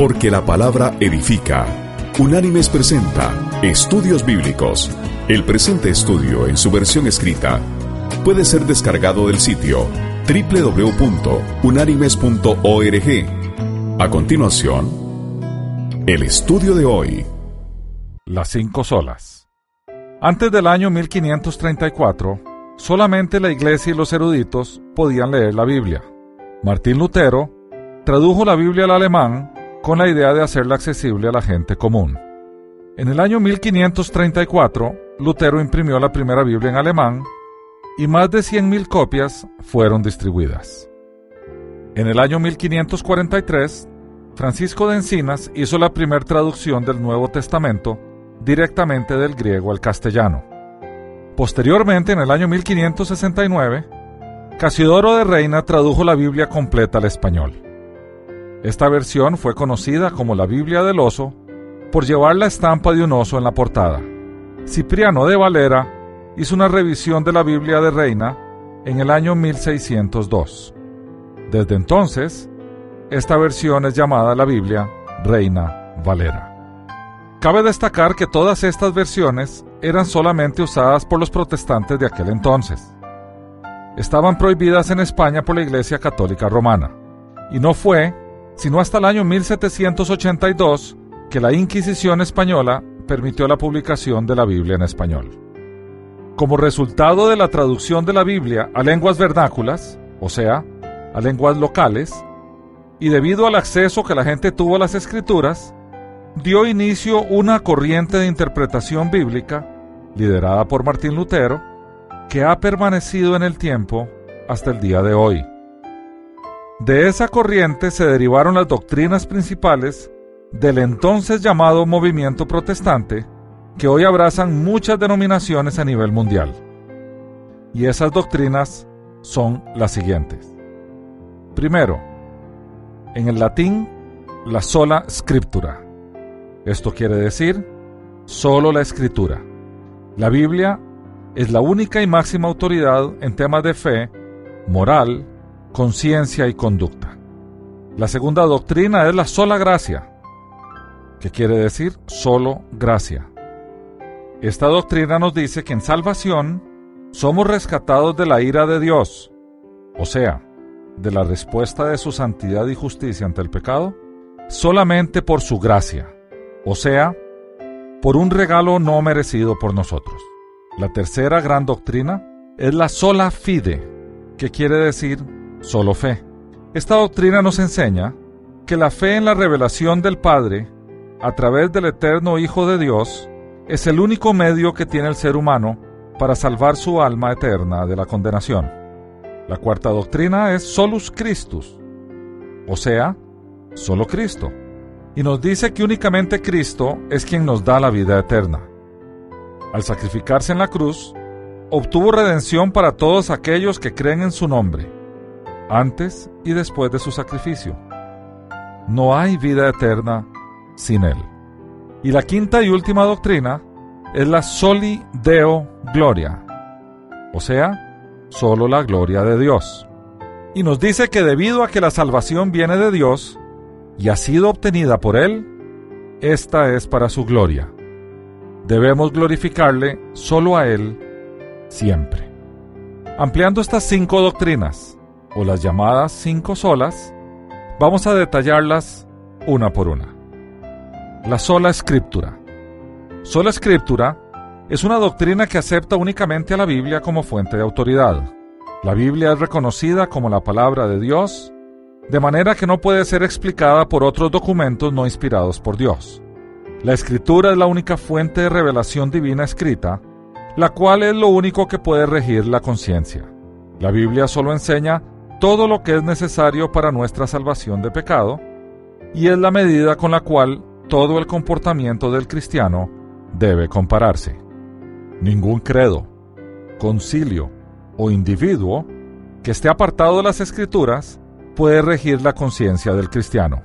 Porque la palabra edifica. Unánimes presenta Estudios Bíblicos. El presente estudio en su versión escrita puede ser descargado del sitio www.unánimes.org. A continuación, el estudio de hoy. Las cinco solas. Antes del año 1534, solamente la iglesia y los eruditos podían leer la Biblia. Martín Lutero tradujo la Biblia al alemán con la idea de hacerla accesible a la gente común. En el año 1534, Lutero imprimió la primera Biblia en alemán y más de 100.000 copias fueron distribuidas. En el año 1543, Francisco de Encinas hizo la primera traducción del Nuevo Testamento directamente del griego al castellano. Posteriormente, en el año 1569, Casidoro de Reina tradujo la Biblia completa al español. Esta versión fue conocida como la Biblia del oso por llevar la estampa de un oso en la portada. Cipriano de Valera hizo una revisión de la Biblia de Reina en el año 1602. Desde entonces, esta versión es llamada la Biblia Reina Valera. Cabe destacar que todas estas versiones eran solamente usadas por los protestantes de aquel entonces. Estaban prohibidas en España por la Iglesia Católica Romana, y no fue sino hasta el año 1782 que la Inquisición española permitió la publicación de la Biblia en español. Como resultado de la traducción de la Biblia a lenguas vernáculas, o sea, a lenguas locales, y debido al acceso que la gente tuvo a las escrituras, dio inicio una corriente de interpretación bíblica, liderada por Martín Lutero, que ha permanecido en el tiempo hasta el día de hoy. De esa corriente se derivaron las doctrinas principales del entonces llamado movimiento protestante, que hoy abrazan muchas denominaciones a nivel mundial. Y esas doctrinas son las siguientes. Primero, en el latín, la sola scriptura. Esto quiere decir solo la escritura. La Biblia es la única y máxima autoridad en temas de fe, moral, conciencia y conducta. La segunda doctrina es la sola gracia, que quiere decir solo gracia. Esta doctrina nos dice que en salvación somos rescatados de la ira de Dios, o sea, de la respuesta de su santidad y justicia ante el pecado, solamente por su gracia, o sea, por un regalo no merecido por nosotros. La tercera gran doctrina es la sola fide, que quiere decir solo fe. Esta doctrina nos enseña que la fe en la revelación del Padre, a través del eterno Hijo de Dios, es el único medio que tiene el ser humano para salvar su alma eterna de la condenación. La cuarta doctrina es solus Christus, o sea, solo Cristo, y nos dice que únicamente Cristo es quien nos da la vida eterna. Al sacrificarse en la cruz, obtuvo redención para todos aquellos que creen en su nombre, antes y después de su sacrificio. No hay vida eterna sin Él. Y la quinta y última doctrina es la soli deo gloria, o sea, solo la gloria de Dios. Y nos dice que debido a que la salvación viene de Dios y ha sido obtenida por Él, esta es para su gloria. Debemos glorificarle solo a Él siempre. Ampliando estas cinco doctrinas, o las llamadas cinco solas, vamos a detallarlas una por una. La sola escritura. Sola escritura es una doctrina que acepta únicamente a la Biblia como fuente de autoridad. La Biblia es reconocida como la palabra de Dios, de manera que no puede ser explicada por otros documentos no inspirados por Dios. La escritura es la única fuente de revelación divina escrita, la cual es lo único que puede regir la conciencia. La Biblia solo enseña todo lo que es necesario para nuestra salvación de pecado, y es la medida con la cual todo el comportamiento del cristiano debe compararse. Ningún credo, concilio o individuo que esté apartado de las escrituras puede regir la conciencia del cristiano.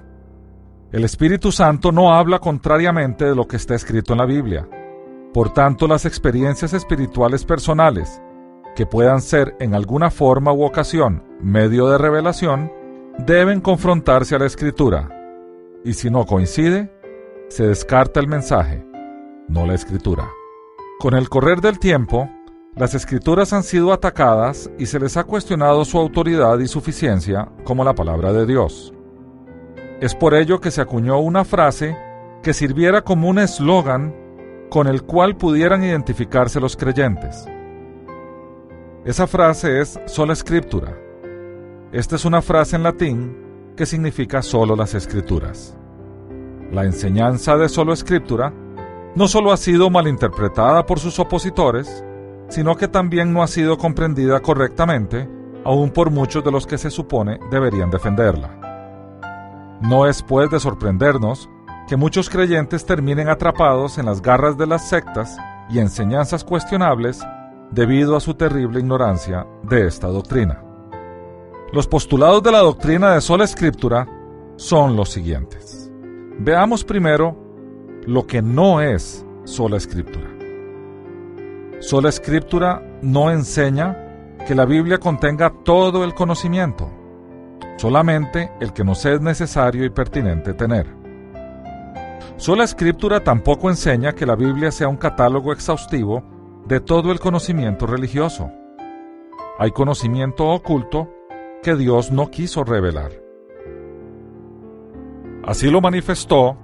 El Espíritu Santo no habla contrariamente de lo que está escrito en la Biblia. Por tanto, las experiencias espirituales personales, que puedan ser en alguna forma u ocasión medio de revelación, deben confrontarse a la Escritura y si no coincide, se descarta el mensaje, no la escritura. Con el correr del tiempo, las escrituras han sido atacadas y se les ha cuestionado su autoridad y suficiencia como la palabra de Dios. Es por ello que se acuñó una frase que sirviera como un eslogan con el cual pudieran identificarse los creyentes. Esa frase es sola escritura. Esta es una frase en latín que significa solo las escrituras. La enseñanza de solo escritura no solo ha sido malinterpretada por sus opositores, sino que también no ha sido comprendida correctamente, aún por muchos de los que se supone deberían defenderla. No es pues de sorprendernos que muchos creyentes terminen atrapados en las garras de las sectas y enseñanzas cuestionables debido a su terrible ignorancia de esta doctrina. Los postulados de la doctrina de sola escritura son los siguientes. Veamos primero lo que no es sola escritura. Sola escritura no enseña que la Biblia contenga todo el conocimiento, solamente el que nos es necesario y pertinente tener. Sola escritura tampoco enseña que la Biblia sea un catálogo exhaustivo de todo el conocimiento religioso. Hay conocimiento oculto que Dios no quiso revelar. Así lo manifestó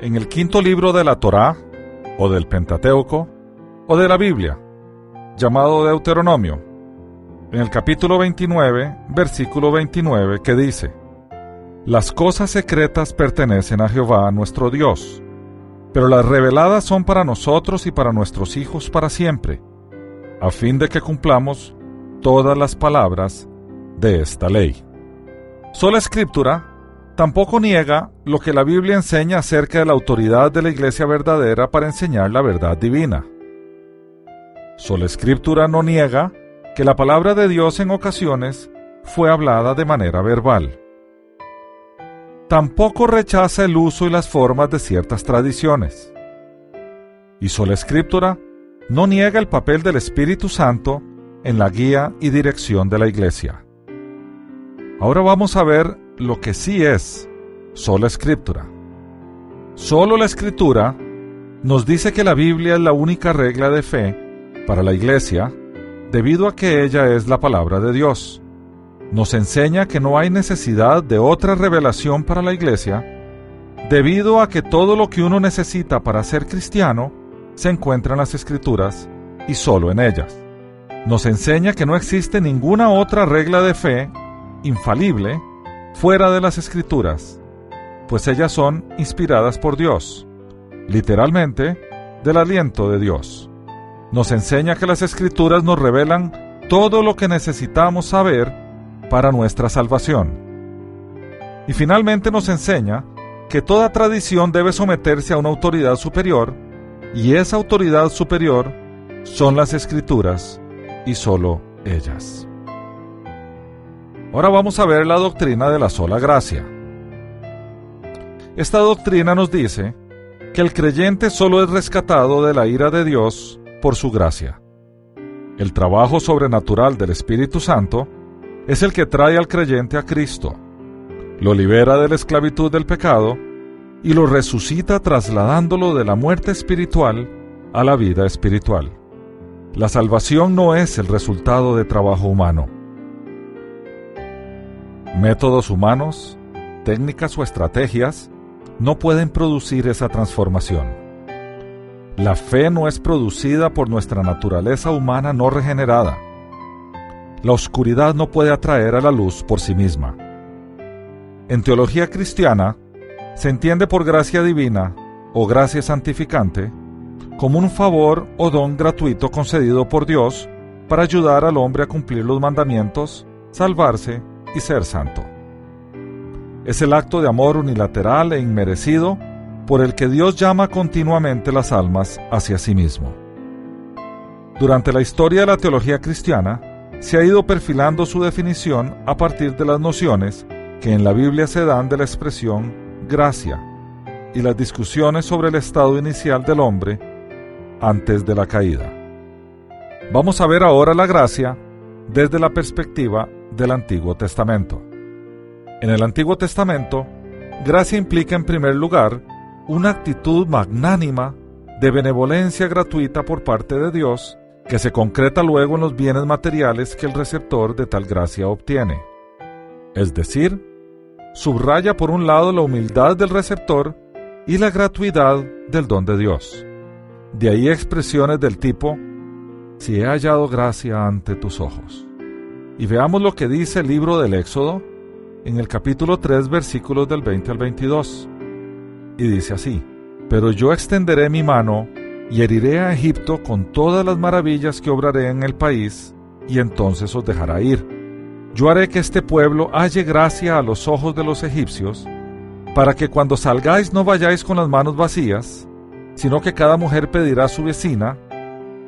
en el quinto libro de la Torá, o del Pentateuco, o de la Biblia, llamado Deuteronomio, en el capítulo 29, versículo 29, que dice, Las cosas secretas pertenecen a Jehová nuestro Dios, pero las reveladas son para nosotros y para nuestros hijos para siempre, a fin de que cumplamos todas las palabras de esta ley. Sola Escritura tampoco niega lo que la Biblia enseña acerca de la autoridad de la Iglesia verdadera para enseñar la verdad divina. Sola Escritura no niega que la palabra de Dios en ocasiones fue hablada de manera verbal. Tampoco rechaza el uso y las formas de ciertas tradiciones. Y sola Escritura no niega el papel del Espíritu Santo en la guía y dirección de la Iglesia. Ahora vamos a ver lo que sí es sola escritura. Solo la escritura nos dice que la Biblia es la única regla de fe para la Iglesia debido a que ella es la palabra de Dios. Nos enseña que no hay necesidad de otra revelación para la Iglesia debido a que todo lo que uno necesita para ser cristiano se encuentra en las escrituras y solo en ellas. Nos enseña que no existe ninguna otra regla de fe infalible fuera de las escrituras, pues ellas son inspiradas por Dios, literalmente del aliento de Dios. Nos enseña que las escrituras nos revelan todo lo que necesitamos saber para nuestra salvación. Y finalmente nos enseña que toda tradición debe someterse a una autoridad superior, y esa autoridad superior son las escrituras y sólo ellas. Ahora vamos a ver la doctrina de la sola gracia. Esta doctrina nos dice que el creyente solo es rescatado de la ira de Dios por su gracia. El trabajo sobrenatural del Espíritu Santo es el que trae al creyente a Cristo, lo libera de la esclavitud del pecado y lo resucita trasladándolo de la muerte espiritual a la vida espiritual. La salvación no es el resultado de trabajo humano Métodos humanos, técnicas o estrategias no pueden producir esa transformación. La fe no es producida por nuestra naturaleza humana no regenerada. La oscuridad no puede atraer a la luz por sí misma. En teología cristiana, se entiende por gracia divina o gracia santificante como un favor o don gratuito concedido por Dios para ayudar al hombre a cumplir los mandamientos, salvarse y ser santo. Es el acto de amor unilateral e inmerecido por el que Dios llama continuamente las almas hacia sí mismo. Durante la historia de la teología cristiana, se ha ido perfilando su definición a partir de las nociones que en la Biblia se dan de la expresión gracia y las discusiones sobre el estado inicial del hombre antes de la caída. Vamos a ver ahora la gracia desde la perspectiva del Antiguo Testamento. En el Antiguo Testamento, gracia implica en primer lugar una actitud magnánima de benevolencia gratuita por parte de Dios que se concreta luego en los bienes materiales que el receptor de tal gracia obtiene. Es decir, subraya por un lado la humildad del receptor y la gratuidad del don de Dios. De ahí expresiones del tipo, si he hallado gracia ante tus ojos. Y veamos lo que dice el libro del Éxodo en el capítulo 3 versículos del 20 al 22. Y dice así, pero yo extenderé mi mano y heriré a Egipto con todas las maravillas que obraré en el país, y entonces os dejará ir. Yo haré que este pueblo halle gracia a los ojos de los egipcios, para que cuando salgáis no vayáis con las manos vacías, sino que cada mujer pedirá a su vecina,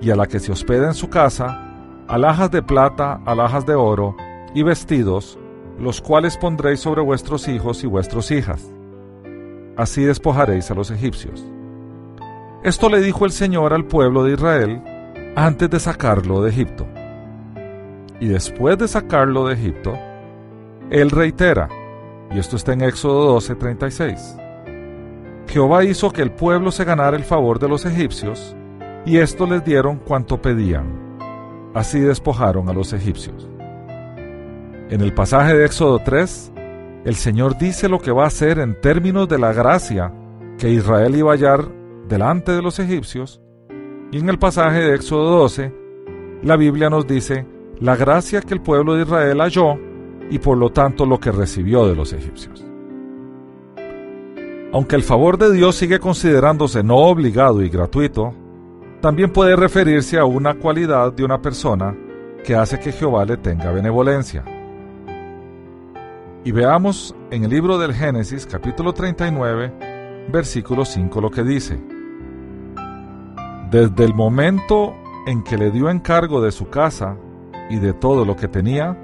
y a la que se hospeda en su casa, alhajas de plata, alhajas de oro, y vestidos, los cuales pondréis sobre vuestros hijos y vuestras hijas. Así despojaréis a los egipcios. Esto le dijo el Señor al pueblo de Israel antes de sacarlo de Egipto. Y después de sacarlo de Egipto, Él reitera, y esto está en Éxodo 12:36. Jehová hizo que el pueblo se ganara el favor de los egipcios, y esto les dieron cuanto pedían. Así despojaron a los egipcios. En el pasaje de Éxodo 3, el Señor dice lo que va a hacer en términos de la gracia que Israel iba a hallar delante de los egipcios, y en el pasaje de Éxodo 12, la Biblia nos dice la gracia que el pueblo de Israel halló y por lo tanto lo que recibió de los egipcios. Aunque el favor de Dios sigue considerándose no obligado y gratuito, también puede referirse a una cualidad de una persona que hace que Jehová le tenga benevolencia. Y veamos en el libro del Génesis capítulo 39, versículo 5 lo que dice. Desde el momento en que le dio encargo de su casa y de todo lo que tenía,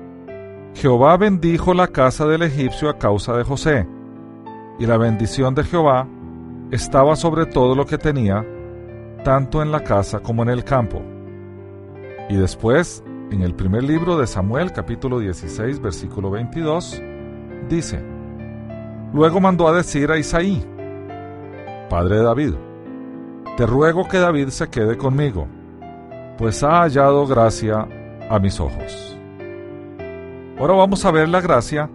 Jehová bendijo la casa del egipcio a causa de José, y la bendición de Jehová estaba sobre todo lo que tenía, tanto en la casa como en el campo. Y después, en el primer libro de Samuel, capítulo 16, versículo 22, dice, Luego mandó a decir a Isaí, padre de David, te ruego que David se quede conmigo, pues ha hallado gracia a mis ojos. Ahora vamos a ver la gracia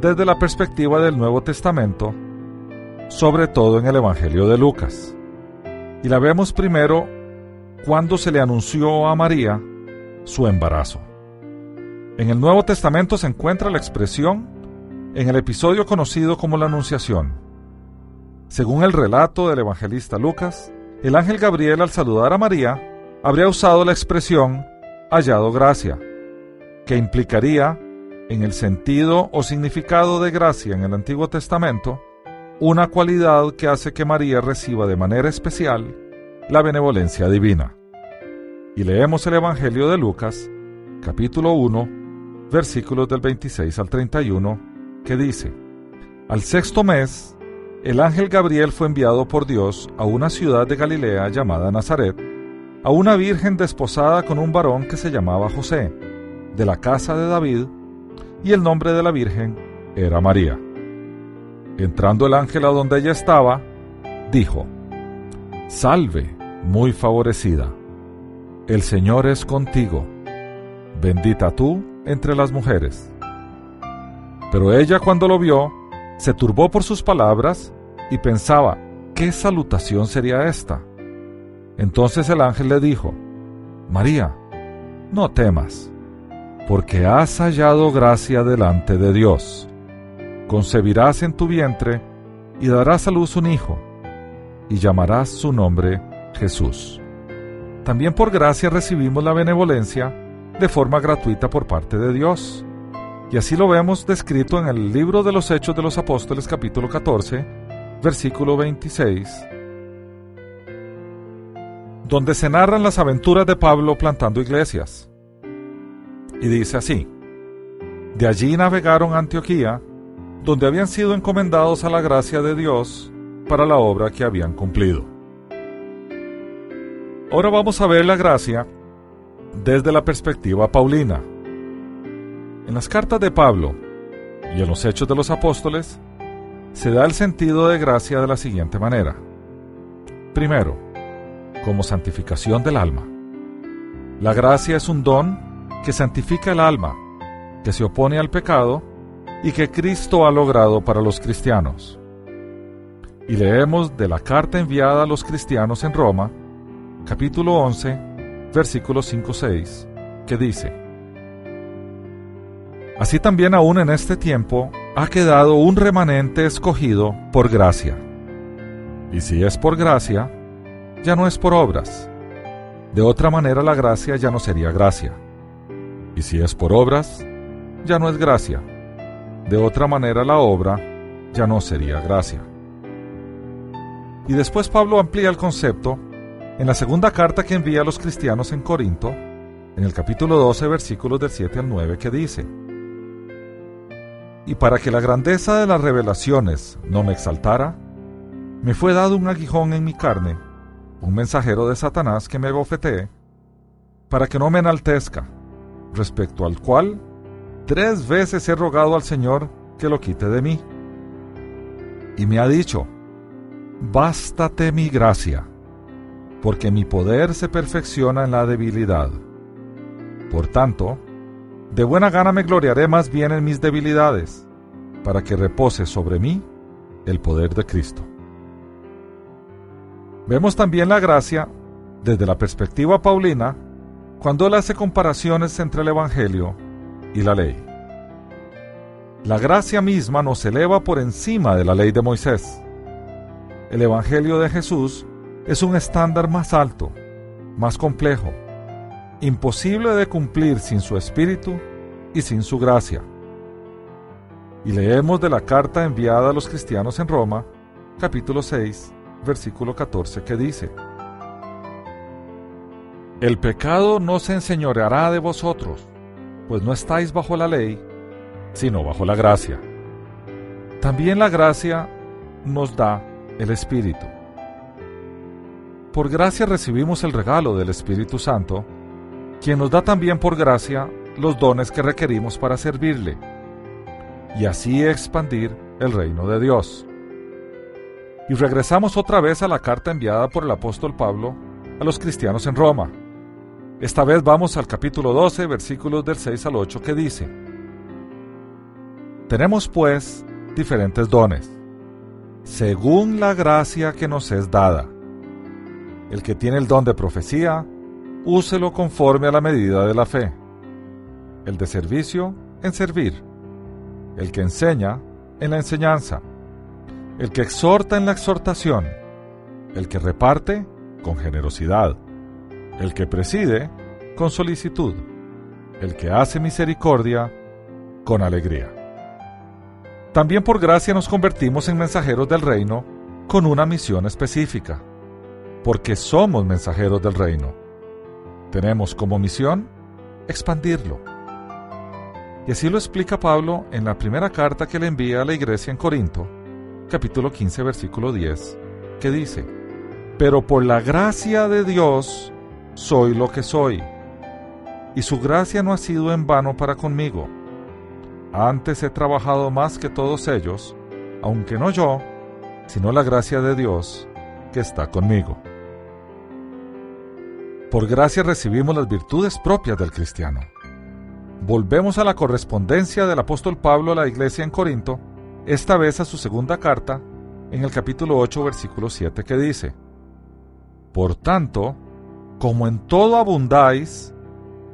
desde la perspectiva del Nuevo Testamento, sobre todo en el Evangelio de Lucas. Y la vemos primero cuando se le anunció a María su embarazo. En el Nuevo Testamento se encuentra la expresión en el episodio conocido como la Anunciación. Según el relato del evangelista Lucas, el ángel Gabriel al saludar a María habría usado la expresión hallado gracia, que implicaría, en el sentido o significado de gracia en el Antiguo Testamento, una cualidad que hace que María reciba de manera especial la benevolencia divina. Y leemos el Evangelio de Lucas, capítulo 1, versículos del 26 al 31, que dice, Al sexto mes, el ángel Gabriel fue enviado por Dios a una ciudad de Galilea llamada Nazaret, a una virgen desposada con un varón que se llamaba José, de la casa de David, y el nombre de la virgen era María. Entrando el ángel a donde ella estaba, dijo, Salve, muy favorecida, el Señor es contigo, bendita tú entre las mujeres. Pero ella cuando lo vio, se turbó por sus palabras y pensaba, ¿qué salutación sería esta? Entonces el ángel le dijo, María, no temas, porque has hallado gracia delante de Dios. Concebirás en tu vientre y darás a luz un hijo, y llamarás su nombre Jesús. También por gracia recibimos la benevolencia de forma gratuita por parte de Dios y así lo vemos descrito en el libro de los Hechos de los Apóstoles capítulo 14, versículo 26, donde se narran las aventuras de Pablo plantando iglesias. Y dice así, de allí navegaron a Antioquía, donde habían sido encomendados a la gracia de Dios para la obra que habían cumplido. Ahora vamos a ver la gracia desde la perspectiva paulina. En las cartas de Pablo y en los Hechos de los Apóstoles, se da el sentido de gracia de la siguiente manera. Primero, como santificación del alma. La gracia es un don que santifica el alma, que se opone al pecado y que Cristo ha logrado para los cristianos. Y leemos de la carta enviada a los cristianos en Roma, capítulo 11, versículos 5-6, que dice, Así también aún en este tiempo ha quedado un remanente escogido por gracia. Y si es por gracia, ya no es por obras. De otra manera la gracia ya no sería gracia. Y si es por obras, ya no es gracia. De otra manera la obra ya no sería gracia. Y después Pablo amplía el concepto en la segunda carta que envía a los cristianos en Corinto, en el capítulo 12, versículos del 7 al 9, que dice, Y para que la grandeza de las revelaciones no me exaltara, me fue dado un aguijón en mi carne, un mensajero de Satanás que me bofetee, para que no me enaltezca, respecto al cual tres veces he rogado al Señor que lo quite de mí. Y me ha dicho, Bástate mi gracia, porque mi poder se perfecciona en la debilidad. Por tanto, de buena gana me gloriaré más bien en mis debilidades, para que repose sobre mí el poder de Cristo. Vemos también la gracia desde la perspectiva paulina cuando él hace comparaciones entre el Evangelio y la ley. La gracia misma nos eleva por encima de la ley de Moisés el Evangelio de Jesús es un estándar más alto, más complejo, imposible de cumplir sin su espíritu y sin su gracia. Y leemos de la carta enviada a los cristianos en Roma, capítulo 6, versículo 14, que dice, El pecado no se enseñoreará de vosotros, pues no estáis bajo la ley, sino bajo la gracia. También la gracia nos da el Espíritu. Por gracia recibimos el regalo del Espíritu Santo, quien nos da también por gracia los dones que requerimos para servirle, y así expandir el reino de Dios. Y regresamos otra vez a la carta enviada por el apóstol Pablo a los cristianos en Roma. Esta vez vamos al capítulo 12, versículos del 6 al 8, que dice, Tenemos pues diferentes dones según la gracia que nos es dada. El que tiene el don de profecía, úselo conforme a la medida de la fe. El de servicio, en servir. El que enseña, en la enseñanza. El que exhorta en la exhortación. El que reparte, con generosidad. El que preside, con solicitud. El que hace misericordia, con alegría. También por gracia nos convertimos en mensajeros del reino con una misión específica, porque somos mensajeros del reino. Tenemos como misión expandirlo. Y así lo explica Pablo en la primera carta que le envía a la iglesia en Corinto, capítulo 15, versículo 10, que dice, Pero por la gracia de Dios soy lo que soy, y su gracia no ha sido en vano para conmigo antes he trabajado más que todos ellos, aunque no yo, sino la gracia de Dios que está conmigo. Por gracia recibimos las virtudes propias del cristiano. Volvemos a la correspondencia del apóstol Pablo a la iglesia en Corinto, esta vez a su segunda carta, en el capítulo 8, versículo 7, que dice, Por tanto, como en todo abundáis,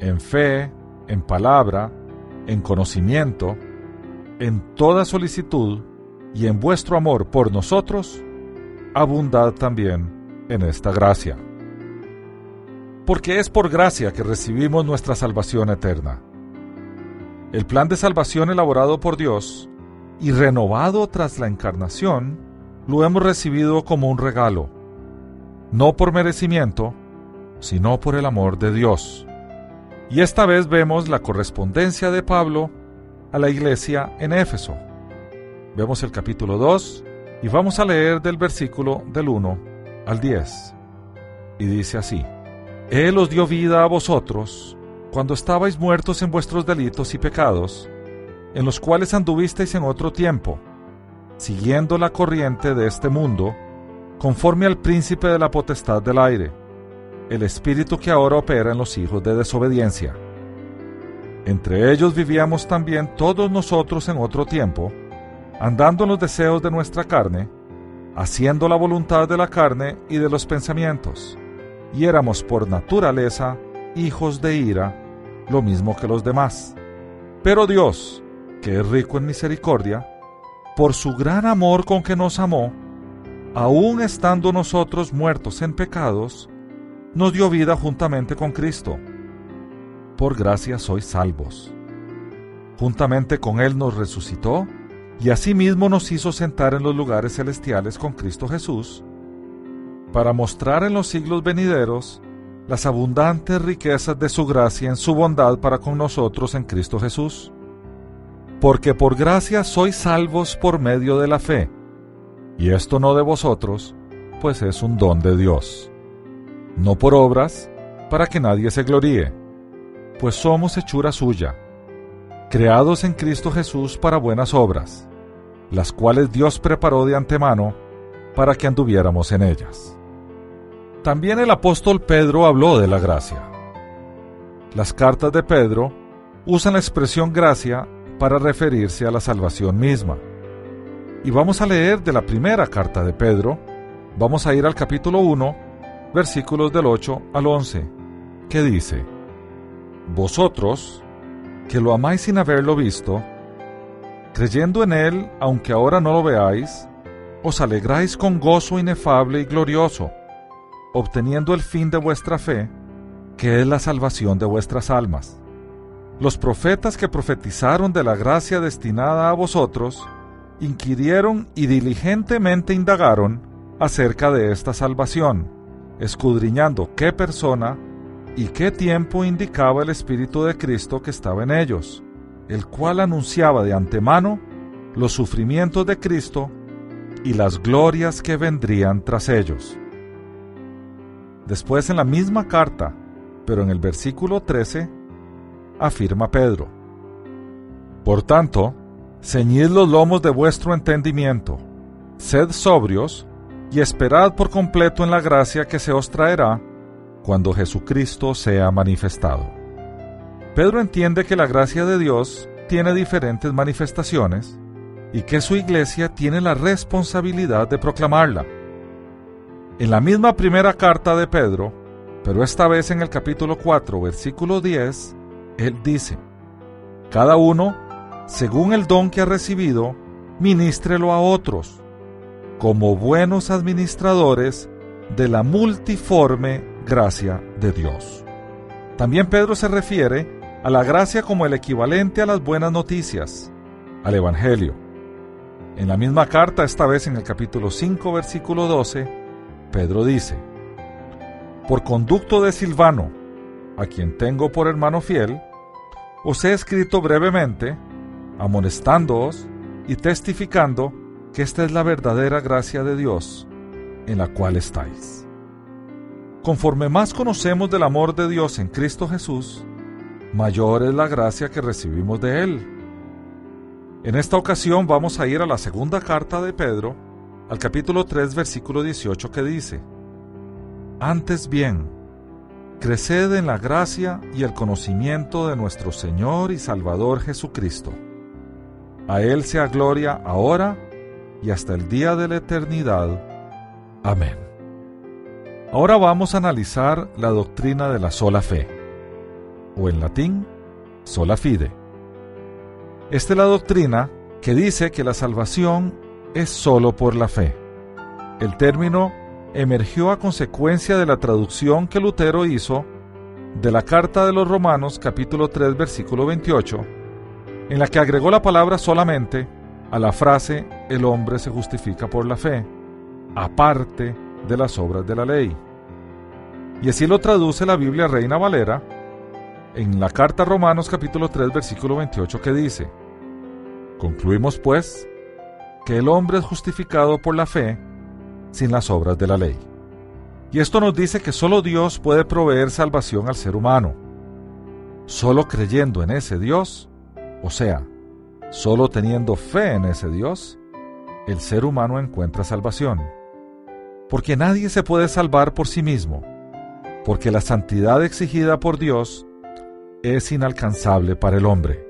en fe, en palabra, en conocimiento, en toda solicitud y en vuestro amor por nosotros, abundad también en esta gracia. Porque es por gracia que recibimos nuestra salvación eterna. El plan de salvación elaborado por Dios y renovado tras la encarnación, lo hemos recibido como un regalo, no por merecimiento, sino por el amor de Dios y esta vez vemos la correspondencia de Pablo a la iglesia en Éfeso. Vemos el capítulo 2 y vamos a leer del versículo del 1 al 10. Y dice así, Él os dio vida a vosotros cuando estabais muertos en vuestros delitos y pecados, en los cuales anduvisteis en otro tiempo, siguiendo la corriente de este mundo, conforme al príncipe de la potestad del aire, el espíritu que ahora opera en los hijos de desobediencia. Entre ellos vivíamos también todos nosotros en otro tiempo, andando en los deseos de nuestra carne, haciendo la voluntad de la carne y de los pensamientos, y éramos por naturaleza hijos de ira, lo mismo que los demás. Pero Dios, que es rico en misericordia, por su gran amor con que nos amó, aun estando nosotros muertos en pecados, nos dio vida juntamente con Cristo. Por gracia sois salvos. Juntamente con Él nos resucitó y asimismo nos hizo sentar en los lugares celestiales con Cristo Jesús, para mostrar en los siglos venideros las abundantes riquezas de su gracia en su bondad para con nosotros en Cristo Jesús. Porque por gracia sois salvos por medio de la fe, y esto no de vosotros, pues es un don de Dios. No por obras, para que nadie se gloríe, pues somos hechura suya, creados en Cristo Jesús para buenas obras, las cuales Dios preparó de antemano para que anduviéramos en ellas. También el apóstol Pedro habló de la gracia. Las cartas de Pedro usan la expresión gracia para referirse a la salvación misma. Y vamos a leer de la primera carta de Pedro, vamos a ir al capítulo 1, versículos del 8 al 11, que dice, Vosotros, que lo amáis sin haberlo visto, creyendo en Él, aunque ahora no lo veáis, os alegráis con gozo inefable y glorioso, obteniendo el fin de vuestra fe, que es la salvación de vuestras almas. Los profetas que profetizaron de la gracia destinada a vosotros, inquirieron y diligentemente indagaron acerca de esta salvación, escudriñando qué persona y qué tiempo indicaba el Espíritu de Cristo que estaba en ellos, el cual anunciaba de antemano los sufrimientos de Cristo y las glorias que vendrían tras ellos. Después en la misma carta, pero en el versículo 13, afirma Pedro, Por tanto, ceñid los lomos de vuestro entendimiento, sed sobrios y esperad por completo en la gracia que se os traerá cuando Jesucristo sea manifestado. Pedro entiende que la gracia de Dios tiene diferentes manifestaciones y que su iglesia tiene la responsabilidad de proclamarla. En la misma primera carta de Pedro, pero esta vez en el capítulo 4, versículo 10, él dice, Cada uno, según el don que ha recibido, ministrelo a otros, como buenos administradores de la multiforme gracia de Dios. También Pedro se refiere a la gracia como el equivalente a las buenas noticias, al Evangelio. En la misma carta, esta vez en el capítulo 5, versículo 12, Pedro dice, Por conducto de Silvano, a quien tengo por hermano fiel, os he escrito brevemente, amonestándoos y testificando que esta es la verdadera gracia de Dios en la cual estáis. Conforme más conocemos del amor de Dios en Cristo Jesús, mayor es la gracia que recibimos de Él. En esta ocasión vamos a ir a la segunda carta de Pedro, al capítulo 3, versículo 18 que dice, Antes bien, creced en la gracia y el conocimiento de nuestro Señor y Salvador Jesucristo. A Él sea gloria ahora y hasta el día de la eternidad. Amén. Ahora vamos a analizar la doctrina de la sola fe, o en latín, sola fide. Esta es la doctrina que dice que la salvación es solo por la fe. El término emergió a consecuencia de la traducción que Lutero hizo de la Carta de los Romanos capítulo 3 versículo 28, en la que agregó la palabra solamente a la frase el hombre se justifica por la fe, aparte de las obras de la ley. Y así lo traduce la Biblia Reina Valera en la carta a Romanos capítulo 3 versículo 28 que dice, Concluimos pues que el hombre es justificado por la fe sin las obras de la ley. Y esto nos dice que solo Dios puede proveer salvación al ser humano. Solo creyendo en ese Dios, o sea, solo teniendo fe en ese Dios, el ser humano encuentra salvación. Porque nadie se puede salvar por sí mismo, porque la santidad exigida por Dios es inalcanzable para el hombre.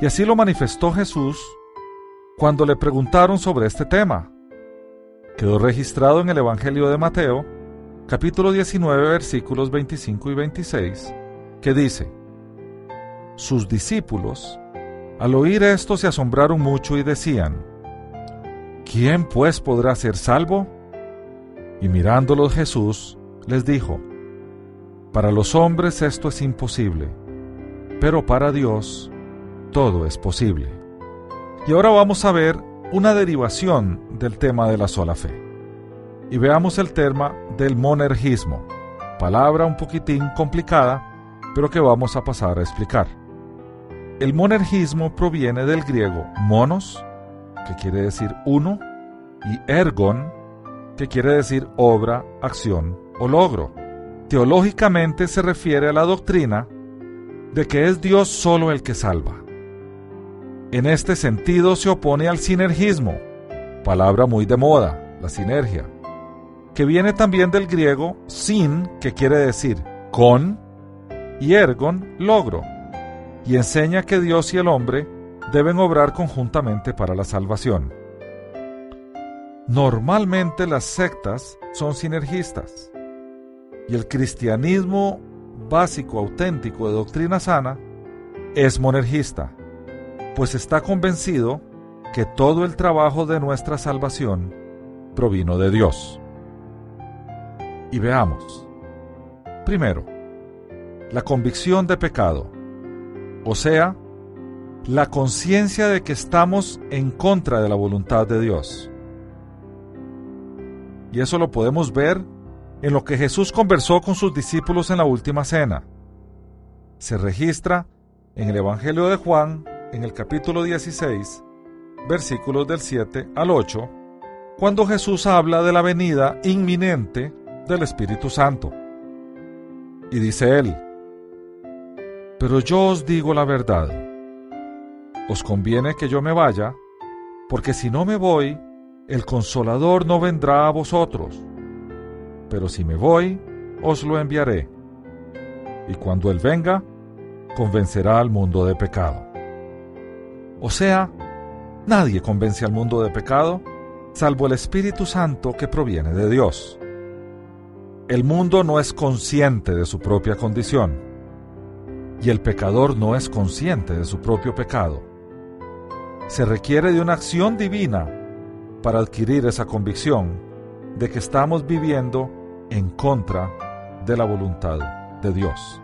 Y así lo manifestó Jesús cuando le preguntaron sobre este tema. Quedó registrado en el Evangelio de Mateo, capítulo 19, versículos 25 y 26, que dice, Sus discípulos, al oír esto, se asombraron mucho y decían, ¿Quién pues podrá ser salvo? Y mirándolos Jesús les dijo, Para los hombres esto es imposible, pero para Dios todo es posible. Y ahora vamos a ver una derivación del tema de la sola fe. Y veamos el tema del monergismo, palabra un poquitín complicada, pero que vamos a pasar a explicar. El monergismo proviene del griego monos, que quiere decir uno, y ergon, que quiere decir obra, acción o logro. Teológicamente se refiere a la doctrina de que es Dios solo el que salva. En este sentido se opone al sinergismo, palabra muy de moda, la sinergia, que viene también del griego sin, que quiere decir con, y ergon, logro, y enseña que Dios y el hombre deben obrar conjuntamente para la salvación. Normalmente las sectas son sinergistas y el cristianismo básico auténtico de doctrina sana es monergista, pues está convencido que todo el trabajo de nuestra salvación provino de Dios. Y veamos. Primero, la convicción de pecado, o sea, la conciencia de que estamos en contra de la voluntad de Dios. Y eso lo podemos ver en lo que Jesús conversó con sus discípulos en la última cena. Se registra en el Evangelio de Juan, en el capítulo 16, versículos del 7 al 8, cuando Jesús habla de la venida inminente del Espíritu Santo. Y dice él, Pero yo os digo la verdad, os conviene que yo me vaya, porque si no me voy, el consolador no vendrá a vosotros. Pero si me voy, os lo enviaré. Y cuando Él venga, convencerá al mundo de pecado. O sea, nadie convence al mundo de pecado salvo el Espíritu Santo que proviene de Dios. El mundo no es consciente de su propia condición y el pecador no es consciente de su propio pecado. Se requiere de una acción divina para adquirir esa convicción de que estamos viviendo en contra de la voluntad de Dios.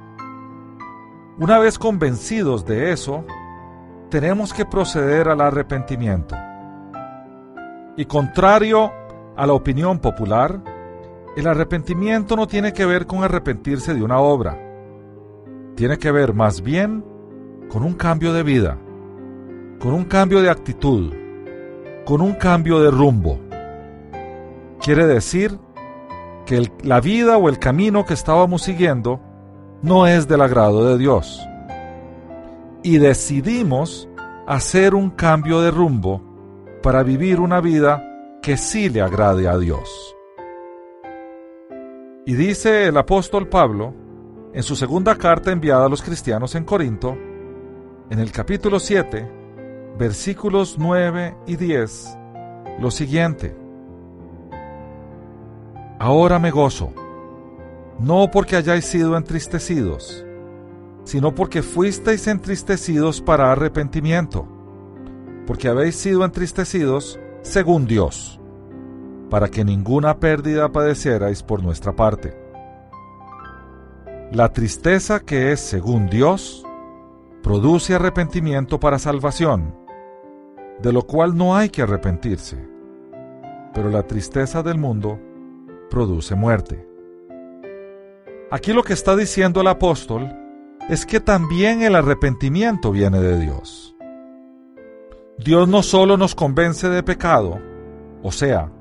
Una vez convencidos de eso, tenemos que proceder al arrepentimiento. Y contrario a la opinión popular, el arrepentimiento no tiene que ver con arrepentirse de una obra. Tiene que ver más bien con un cambio de vida, con un cambio de actitud, con un cambio de rumbo. Quiere decir que la vida o el camino que estábamos siguiendo no es del agrado de Dios. Y decidimos hacer un cambio de rumbo para vivir una vida que sí le agrade a Dios. Y dice el apóstol Pablo, en su segunda carta enviada a los cristianos en Corinto, en el capítulo 7, versículos 9 y 10, lo siguiente. Ahora me gozo, no porque hayáis sido entristecidos, sino porque fuisteis entristecidos para arrepentimiento, porque habéis sido entristecidos según Dios, para que ninguna pérdida padecierais por nuestra parte. La tristeza que es según Dios produce arrepentimiento para salvación, de lo cual no hay que arrepentirse. Pero la tristeza del mundo produce muerte. Aquí lo que está diciendo el apóstol es que también el arrepentimiento viene de Dios. Dios no solo nos convence de pecado, o sea,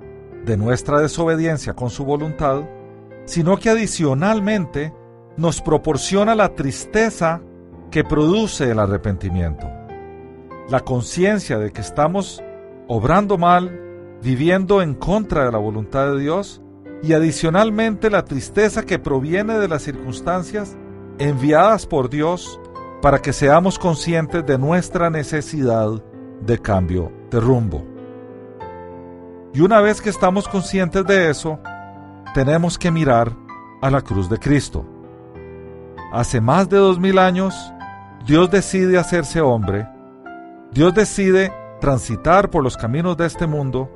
de nuestra desobediencia con su voluntad, sino que adicionalmente nos proporciona la tristeza que produce el arrepentimiento la conciencia de que estamos obrando mal, viviendo en contra de la voluntad de Dios y adicionalmente la tristeza que proviene de las circunstancias enviadas por Dios para que seamos conscientes de nuestra necesidad de cambio de rumbo. Y una vez que estamos conscientes de eso, tenemos que mirar a la cruz de Cristo. Hace más de dos mil años, Dios decide hacerse hombre, Dios decide transitar por los caminos de este mundo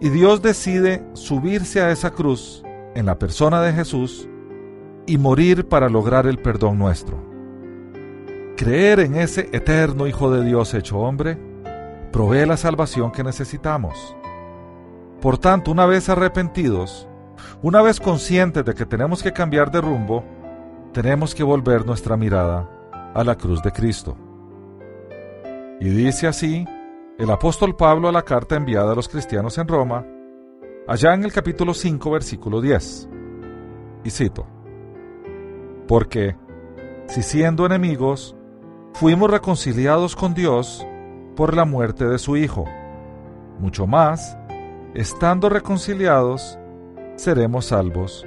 y Dios decide subirse a esa cruz en la persona de Jesús y morir para lograr el perdón nuestro. Creer en ese eterno Hijo de Dios hecho hombre provee la salvación que necesitamos. Por tanto, una vez arrepentidos, una vez conscientes de que tenemos que cambiar de rumbo, tenemos que volver nuestra mirada a la cruz de Cristo. Y dice así el apóstol Pablo a la carta enviada a los cristianos en Roma, allá en el capítulo 5, versículo 10. Y cito, Porque, si siendo enemigos, fuimos reconciliados con Dios por la muerte de su Hijo, mucho más, estando reconciliados, seremos salvos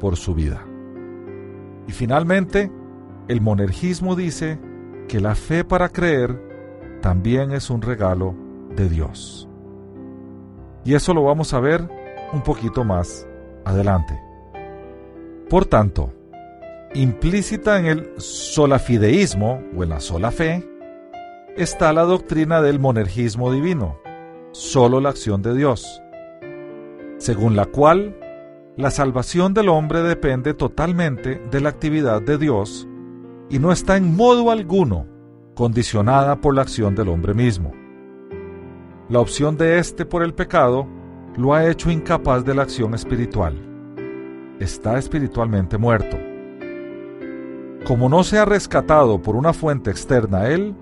por su vida. Y finalmente, el monergismo dice que la fe para creer también es un regalo de Dios. Y eso lo vamos a ver un poquito más adelante. Por tanto, implícita en el solafideísmo o en la sola fe, está la doctrina del monergismo divino, solo la acción de Dios, según la cual la salvación del hombre depende totalmente de la actividad de Dios y no está en modo alguno condicionada por la acción del hombre mismo. La opción de éste por el pecado lo ha hecho incapaz de la acción espiritual. Está espiritualmente muerto. Como no se ha rescatado por una fuente externa a él,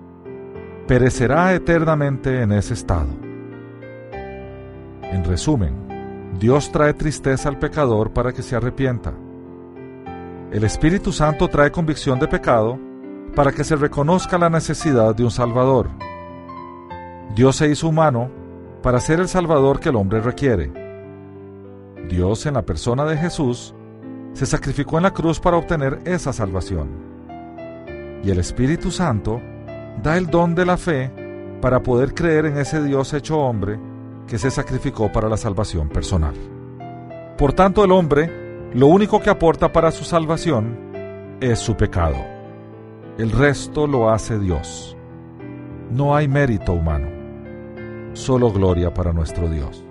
perecerá eternamente en ese estado. En resumen, Dios trae tristeza al pecador para que se arrepienta. El Espíritu Santo trae convicción de pecado para que se reconozca la necesidad de un Salvador. Dios se hizo humano para ser el Salvador que el hombre requiere. Dios en la persona de Jesús se sacrificó en la cruz para obtener esa salvación. Y el Espíritu Santo da el don de la fe para poder creer en ese Dios hecho hombre que se sacrificó para la salvación personal. Por tanto, el hombre lo único que aporta para su salvación es su pecado. El resto lo hace Dios. No hay mérito humano, solo gloria para nuestro Dios.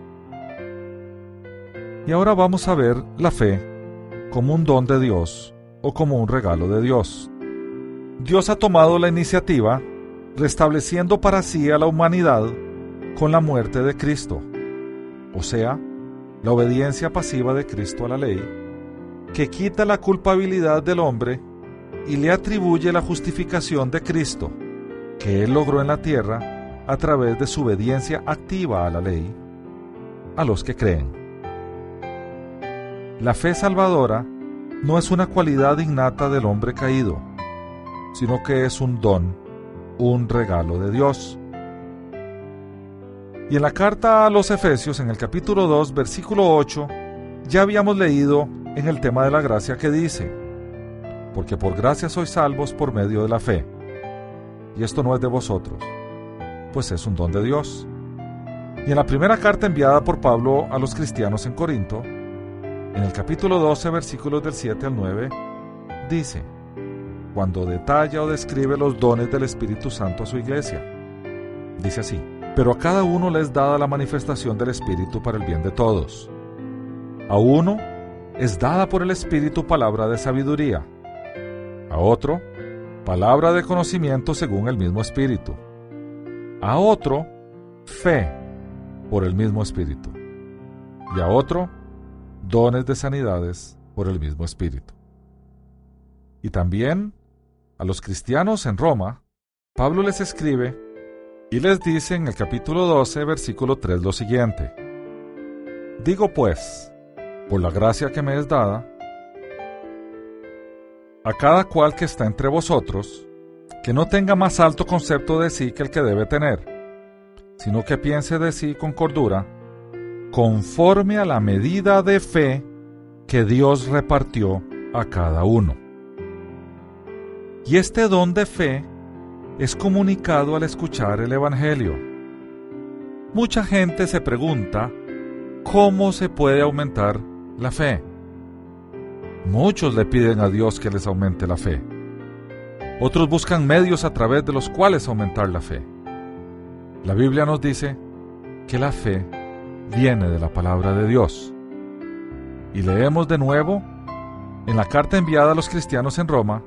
Y ahora vamos a ver la fe como un don de Dios o como un regalo de Dios. Dios ha tomado la iniciativa restableciendo para sí a la humanidad con la muerte de Cristo, o sea, la obediencia pasiva de Cristo a la ley, que quita la culpabilidad del hombre y le atribuye la justificación de Cristo, que él logró en la tierra a través de su obediencia activa a la ley, a los que creen. La fe salvadora no es una cualidad innata del hombre caído, sino que es un don, un regalo de Dios. Y en la carta a los Efesios, en el capítulo 2, versículo 8, ya habíamos leído en el tema de la gracia que dice, porque por gracia sois salvos por medio de la fe. Y esto no es de vosotros, pues es un don de Dios. Y en la primera carta enviada por Pablo a los cristianos en Corinto, en el capítulo 12, versículos del 7 al 9, dice, cuando detalla o describe los dones del Espíritu Santo a su iglesia. Dice así, pero a cada uno le es dada la manifestación del Espíritu para el bien de todos. A uno es dada por el Espíritu palabra de sabiduría a otro, palabra de conocimiento según el mismo Espíritu, a otro, fe por el mismo Espíritu, y a otro, dones de sanidades por el mismo Espíritu. Y también a los cristianos en Roma, Pablo les escribe y les dice en el capítulo 12, versículo 3 lo siguiente. Digo pues, por la gracia que me es dada, a cada cual que está entre vosotros, que no tenga más alto concepto de sí que el que debe tener, sino que piense de sí con cordura, conforme a la medida de fe que Dios repartió a cada uno. Y este don de fe es comunicado al escuchar el Evangelio. Mucha gente se pregunta cómo se puede aumentar la fe. Muchos le piden a Dios que les aumente la fe. Otros buscan medios a través de los cuales aumentar la fe. La Biblia nos dice que la fe viene de la palabra de Dios. Y leemos de nuevo en la carta enviada a los cristianos en Roma,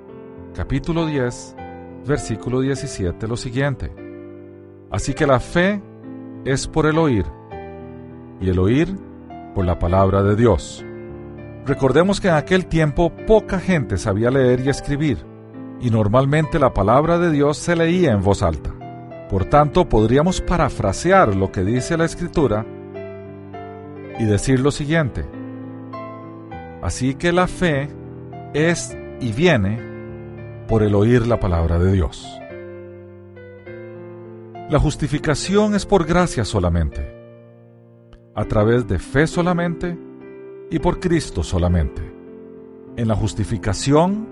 capítulo 10, versículo 17, lo siguiente. Así que la fe es por el oír, y el oír por la palabra de Dios. Recordemos que en aquel tiempo poca gente sabía leer y escribir, y normalmente la palabra de Dios se leía en voz alta. Por tanto, podríamos parafrasear lo que dice la escritura y decir lo siguiente. Así que la fe es y viene por el oír la palabra de Dios. La justificación es por gracia solamente, a través de fe solamente y por Cristo solamente. En la justificación,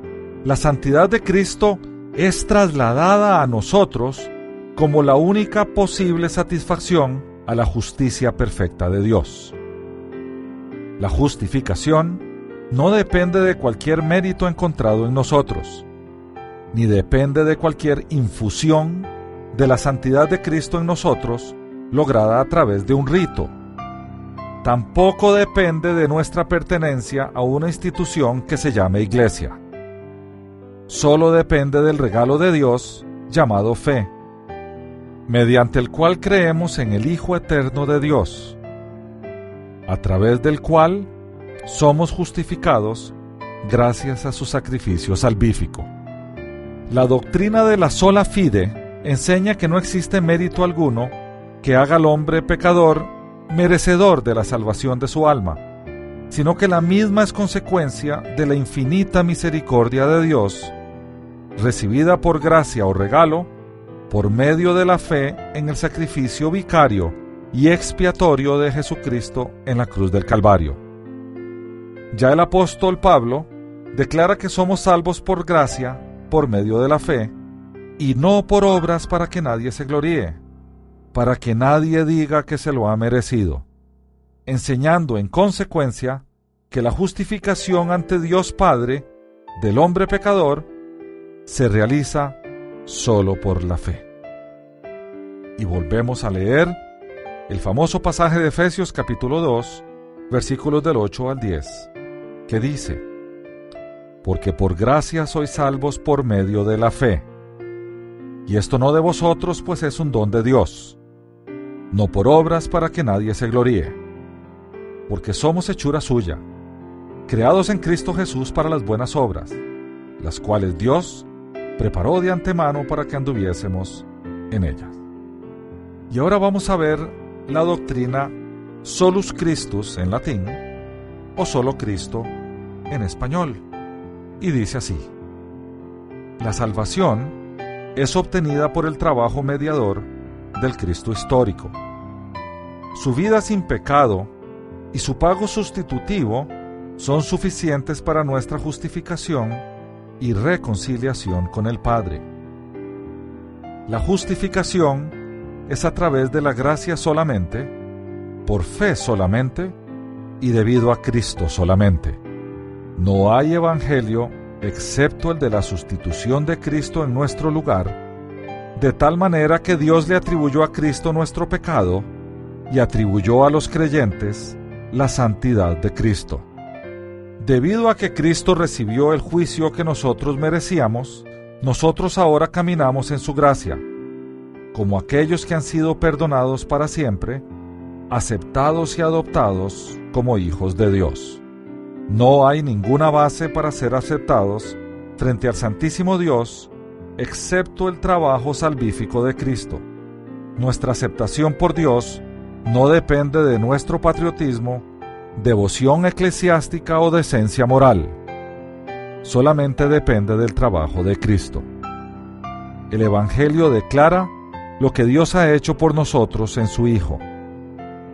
la santidad de Cristo es trasladada a nosotros como la única posible satisfacción a la justicia perfecta de Dios. La justificación no depende de cualquier mérito encontrado en nosotros, ni depende de cualquier infusión de la santidad de Cristo en nosotros lograda a través de un rito tampoco depende de nuestra pertenencia a una institución que se llame iglesia. Solo depende del regalo de Dios llamado fe, mediante el cual creemos en el Hijo Eterno de Dios, a través del cual somos justificados gracias a su sacrificio salvífico. La doctrina de la sola fide enseña que no existe mérito alguno que haga al hombre pecador merecedor de la salvación de su alma, sino que la misma es consecuencia de la infinita misericordia de Dios, recibida por gracia o regalo, por medio de la fe en el sacrificio vicario y expiatorio de Jesucristo en la cruz del Calvario. Ya el apóstol Pablo declara que somos salvos por gracia, por medio de la fe, y no por obras para que nadie se gloríe para que nadie diga que se lo ha merecido, enseñando en consecuencia que la justificación ante Dios Padre del hombre pecador se realiza solo por la fe. Y volvemos a leer el famoso pasaje de Efesios capítulo 2, versículos del 8 al 10, que dice, Porque por gracia sois salvos por medio de la fe. Y esto no de vosotros, pues es un don de Dios no por obras para que nadie se gloríe, porque somos hechura suya, creados en Cristo Jesús para las buenas obras, las cuales Dios preparó de antemano para que anduviésemos en ellas. Y ahora vamos a ver la doctrina solus Christus en latín o solo Cristo en español. Y dice así, la salvación es obtenida por el trabajo mediador del Cristo histórico su vida sin pecado y su pago sustitutivo son suficientes para nuestra justificación y reconciliación con el Padre. La justificación es a través de la gracia solamente, por fe solamente y debido a Cristo solamente. No hay evangelio excepto el de la sustitución de Cristo en nuestro lugar, de tal manera que Dios le atribuyó a Cristo nuestro pecado y atribuyó a los creyentes la santidad de Cristo. Debido a que Cristo recibió el juicio que nosotros merecíamos, nosotros ahora caminamos en su gracia, como aquellos que han sido perdonados para siempre, aceptados y adoptados como hijos de Dios. No hay ninguna base para ser aceptados frente al Santísimo Dios excepto el trabajo salvífico de Cristo. Nuestra aceptación por Dios no depende de nuestro patriotismo, devoción eclesiástica o decencia moral. Solamente depende del trabajo de Cristo. El Evangelio declara lo que Dios ha hecho por nosotros en su Hijo.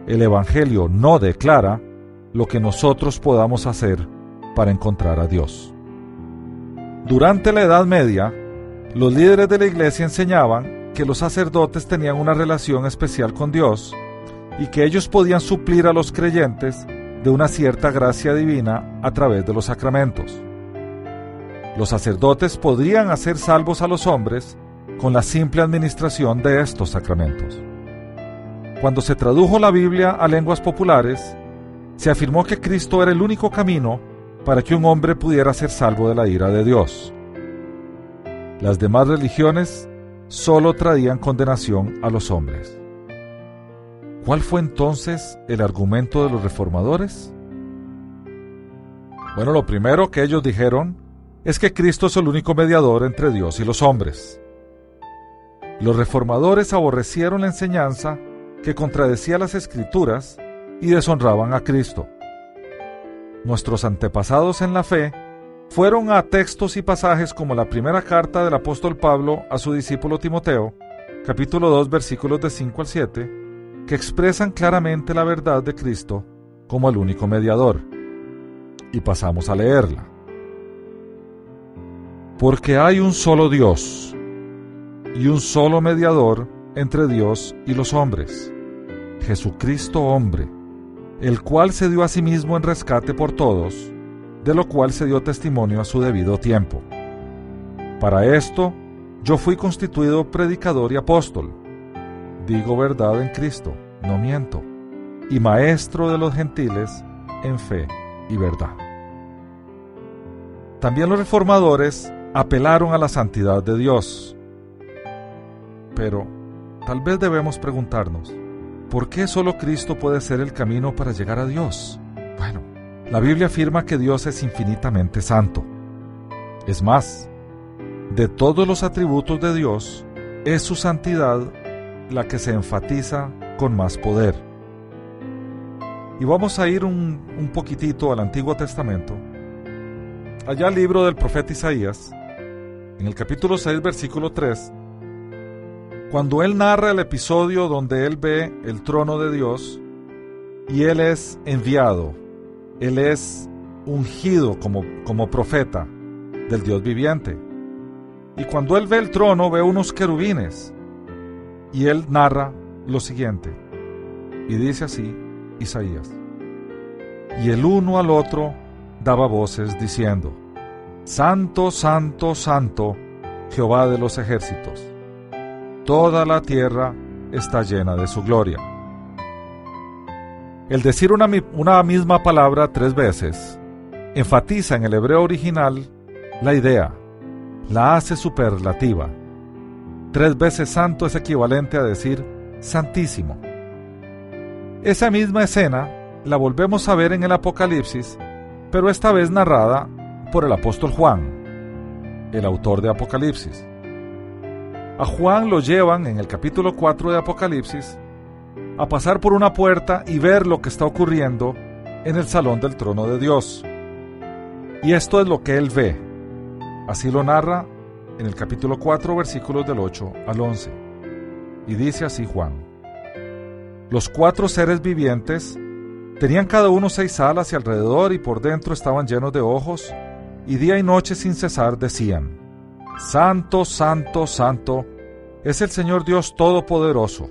El Evangelio no declara lo que nosotros podamos hacer para encontrar a Dios. Durante la Edad Media, los líderes de la iglesia enseñaban que los sacerdotes tenían una relación especial con Dios y que ellos podían suplir a los creyentes de una cierta gracia divina a través de los sacramentos. Los sacerdotes podrían hacer salvos a los hombres con la simple administración de estos sacramentos. Cuando se tradujo la Biblia a lenguas populares, se afirmó que Cristo era el único camino para que un hombre pudiera ser salvo de la ira de Dios. Las demás religiones solo traían condenación a los hombres. ¿Cuál fue entonces el argumento de los reformadores? Bueno, lo primero que ellos dijeron es que Cristo es el único mediador entre Dios y los hombres. Los reformadores aborrecieron la enseñanza que contradecía las escrituras y deshonraban a Cristo. Nuestros antepasados en la fe fueron a textos y pasajes como la primera carta del apóstol Pablo a su discípulo Timoteo, capítulo 2 versículos de 5 al 7, que expresan claramente la verdad de Cristo como el único mediador. Y pasamos a leerla. Porque hay un solo Dios y un solo mediador entre Dios y los hombres, Jesucristo hombre, el cual se dio a sí mismo en rescate por todos, de lo cual se dio testimonio a su debido tiempo. Para esto, yo fui constituido predicador y apóstol, digo verdad en Cristo, no miento, y maestro de los gentiles en fe y verdad. También los reformadores apelaron a la santidad de Dios, pero tal vez debemos preguntarnos, ¿por qué solo Cristo puede ser el camino para llegar a Dios? Bueno, la Biblia afirma que Dios es infinitamente santo. Es más, de todos los atributos de Dios, es su santidad la que se enfatiza con más poder. Y vamos a ir un, poquitito al Antiguo Testamento. Allá al libro del profeta Isaías, en el capítulo 6, versículo 3, cuando él narra el episodio donde él ve el trono de Dios y él es enviado, él es ungido como, como profeta del Dios viviente. Y cuando él ve el trono ve unos querubines y él narra lo siguiente. Y dice así Isaías. Y el uno al otro daba voces diciendo, Santo, santo, santo, Jehová de los ejércitos toda la tierra está llena de su gloria. El decir una, misma palabra tres veces enfatiza en el hebreo original la idea, la hace superlativa. Tres veces santo es equivalente a decir santísimo. Esa misma escena la volvemos a ver en el Apocalipsis, pero esta vez narrada por el apóstol Juan, el autor de Apocalipsis. A Juan lo llevan en el capítulo 4 de Apocalipsis a pasar por una puerta y ver lo que está ocurriendo en el salón del trono de Dios. Y esto es lo que él ve. Así lo narra en el capítulo 4 versículos del 8 al 11. Y dice así Juan. Los cuatro seres vivientes tenían cada uno seis alas y alrededor y por dentro estaban llenos de ojos y día y noche sin cesar decían, Santo, santo, santo, es el Señor Dios Todopoderoso,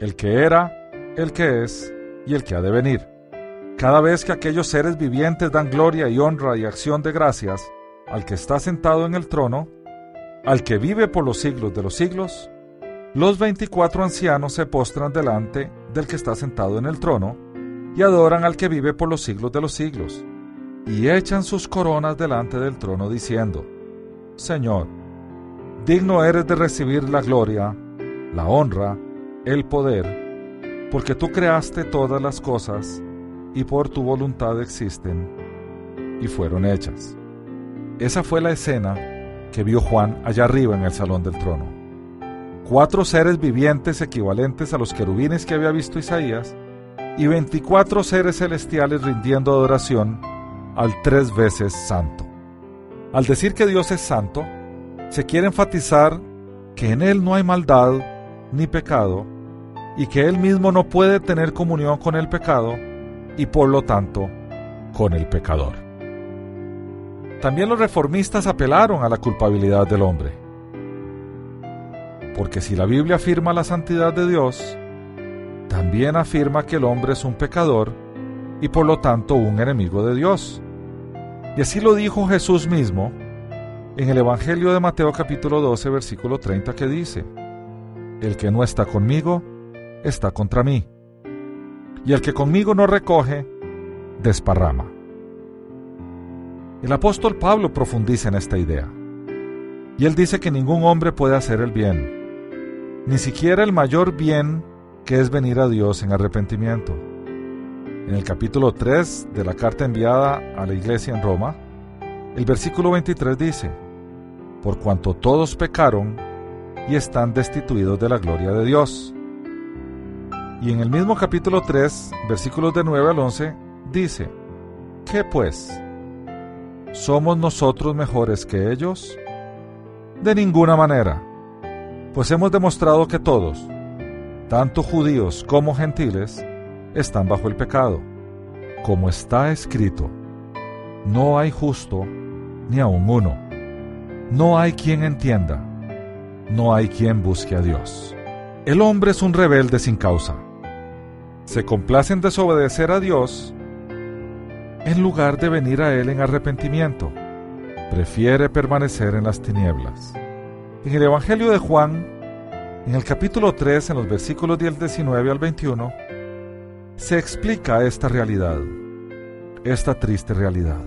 el que era, el que es y el que ha de venir. Cada vez que aquellos seres vivientes dan gloria y honra y acción de gracias al que está sentado en el trono, al que vive por los siglos de los siglos, los veinticuatro ancianos se postran delante del que está sentado en el trono y adoran al que vive por los siglos de los siglos, y echan sus coronas delante del trono diciendo, Señor, Digno eres de recibir la gloria, la honra, el poder, porque tú creaste todas las cosas y por tu voluntad existen y fueron hechas. Esa fue la escena que vio Juan allá arriba en el salón del trono. Cuatro seres vivientes equivalentes a los querubines que había visto Isaías y veinticuatro seres celestiales rindiendo adoración al tres veces santo. Al decir que Dios es santo, se quiere enfatizar que en Él no hay maldad, ni pecado, y que él mismo no puede tener comunión con el pecado y por lo tanto con el pecador. También los reformistas apelaron a la culpabilidad del hombre. Porque si la Biblia afirma la santidad de Dios, también afirma que el hombre es un pecador y por lo tanto un enemigo de Dios. Y así lo dijo Jesús mismo en el Evangelio de Mateo capítulo 12 versículo 30 que dice, El que no está conmigo, está contra mí, y el que conmigo no recoge, desparrama. El apóstol Pablo profundiza en esta idea, y él dice que ningún hombre puede hacer el bien, ni siquiera el mayor bien que es venir a Dios en arrepentimiento. En el capítulo 3 de la carta enviada a la iglesia en Roma, el versículo 23 dice, Por cuanto todos pecaron y están destituidos de la gloria de Dios. Y en el mismo capítulo 3, versículos de 9 al 11, dice, ¿Qué pues? ¿Somos nosotros mejores que ellos? De ninguna manera, pues hemos demostrado que todos, tanto judíos como gentiles, están bajo el pecado. Como está escrito, no hay justo ni aun uno. No hay quien entienda. No hay quien busque a Dios. El hombre es un rebelde sin causa. Se complace en desobedecer a Dios en lugar de venir a Él en arrepentimiento. Prefiere permanecer en las tinieblas. En el Evangelio de Juan, en el capítulo 3, en los versículos del 19 al 21, se explica esta realidad, esta triste realidad.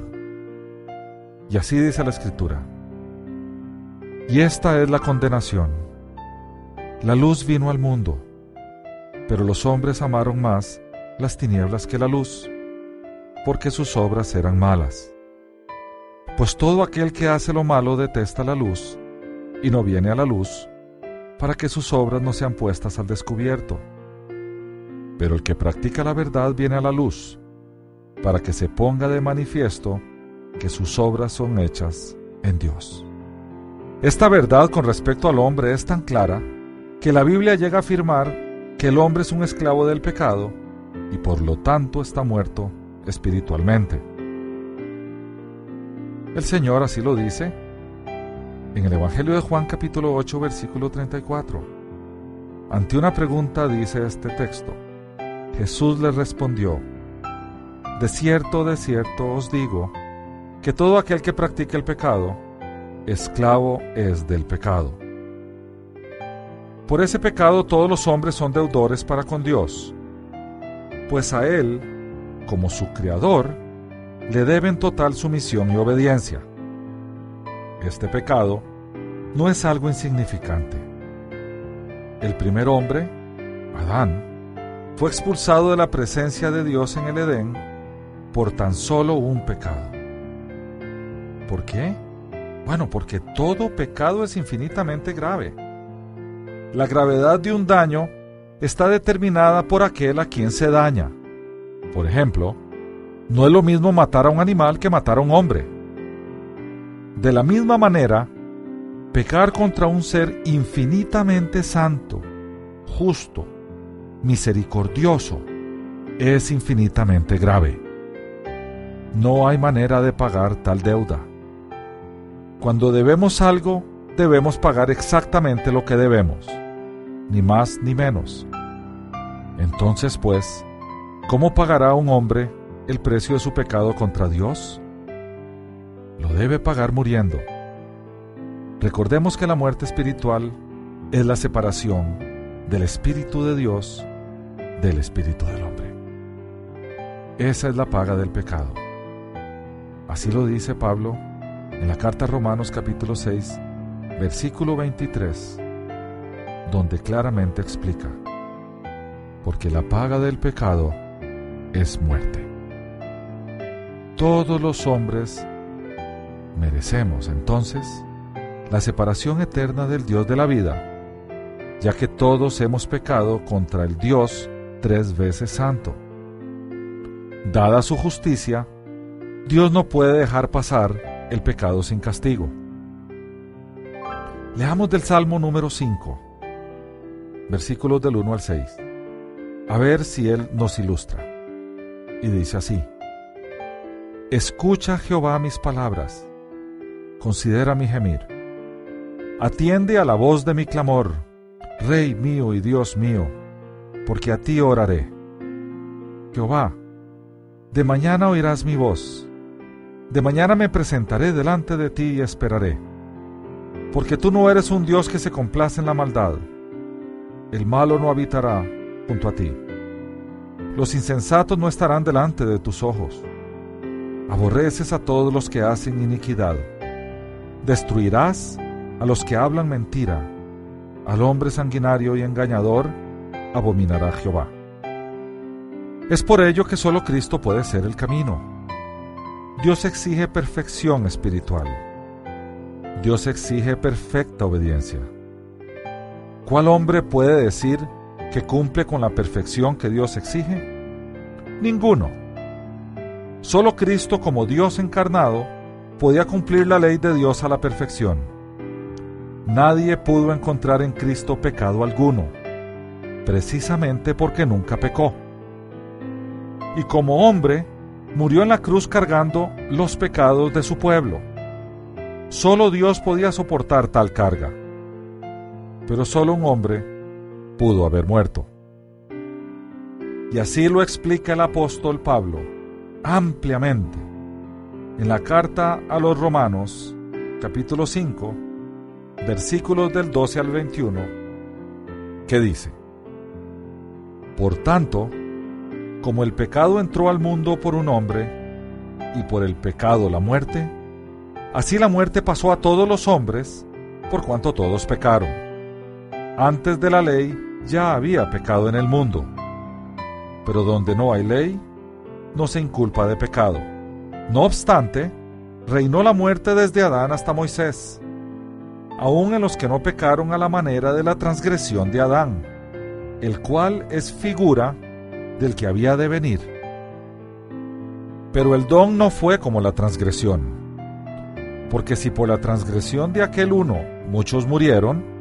Y así dice la escritura. Y esta es la condenación. La luz vino al mundo, pero los hombres amaron más las tinieblas que la luz, porque sus obras eran malas. Pues todo aquel que hace lo malo detesta la luz, y no viene a la luz, para que sus obras no sean puestas al descubierto pero el que practica la verdad viene a la luz, para que se ponga de manifiesto que sus obras son hechas en Dios. Esta verdad con respecto al hombre es tan clara que la Biblia llega a afirmar que el hombre es un esclavo del pecado y por lo tanto está muerto espiritualmente. El Señor así lo dice en el Evangelio de Juan capítulo 8 versículo 34. Ante una pregunta dice este texto, Jesús le respondió, De cierto, de cierto os digo, que todo aquel que practique el pecado, esclavo es del pecado. Por ese pecado todos los hombres son deudores para con Dios, pues a Él, como su Creador, le deben total sumisión y obediencia. Este pecado no es algo insignificante. El primer hombre, Adán, fue expulsado de la presencia de Dios en el Edén por tan solo un pecado. ¿Por qué? Bueno, porque todo pecado es infinitamente grave. La gravedad de un daño está determinada por aquel a quien se daña. Por ejemplo, no es lo mismo matar a un animal que matar a un hombre. De la misma manera, pecar contra un ser infinitamente santo, justo, misericordioso es infinitamente grave. No hay manera de pagar tal deuda. Cuando debemos algo, debemos pagar exactamente lo que debemos, ni más ni menos. Entonces, pues, ¿cómo pagará un hombre el precio de su pecado contra Dios? Lo debe pagar muriendo. Recordemos que la muerte espiritual es la separación del Espíritu de Dios del espíritu del hombre. Esa es la paga del pecado. Así lo dice Pablo en la carta a Romanos capítulo 6, versículo 23, donde claramente explica, porque la paga del pecado es muerte. Todos los hombres merecemos entonces la separación eterna del Dios de la vida, ya que todos hemos pecado contra el Dios tres veces santo. Dada su justicia, Dios no puede dejar pasar el pecado sin castigo. Leamos del Salmo número 5. Versículos del 1 al 6. A ver si Él nos ilustra. Y dice así, Escucha Jehová mis palabras, considera mi gemir, atiende a la voz de mi clamor, Rey mío y Dios mío, porque a ti oraré. Jehová, de mañana oirás mi voz, de mañana me presentaré delante de ti y esperaré, porque tú no eres un Dios que se complace en la maldad, el malo no habitará junto a ti. Los insensatos no estarán delante de tus ojos. Aborreces a todos los que hacen iniquidad. Destruirás a los que hablan mentira. Al hombre sanguinario y engañador abominará Jehová. Es por ello que solo Cristo puede ser el camino. Dios exige perfección espiritual. Dios exige perfecta obediencia. ¿Cuál hombre puede decir que cumple con la perfección que Dios exige? Ninguno. Solo Cristo como Dios encarnado podía cumplir la ley de Dios a la perfección. Nadie pudo encontrar en Cristo pecado alguno, precisamente porque nunca pecó. Y como hombre, murió en la cruz cargando los pecados de su pueblo. Solo Dios podía soportar tal carga pero solo un hombre pudo haber muerto. Y así lo explica el apóstol Pablo ampliamente en la carta a los Romanos, capítulo 5, versículos del 12 al 21, que dice, Por tanto, como el pecado entró al mundo por un hombre, y por el pecado la muerte, así la muerte pasó a todos los hombres, por cuanto todos pecaron. Antes de la ley ya había pecado en el mundo, pero donde no hay ley, no se inculpa de pecado. No obstante, reinó la muerte desde Adán hasta Moisés, aun en los que no pecaron a la manera de la transgresión de Adán, el cual es figura del que había de venir. Pero el don no fue como la transgresión, porque si por la transgresión de aquel uno muchos murieron,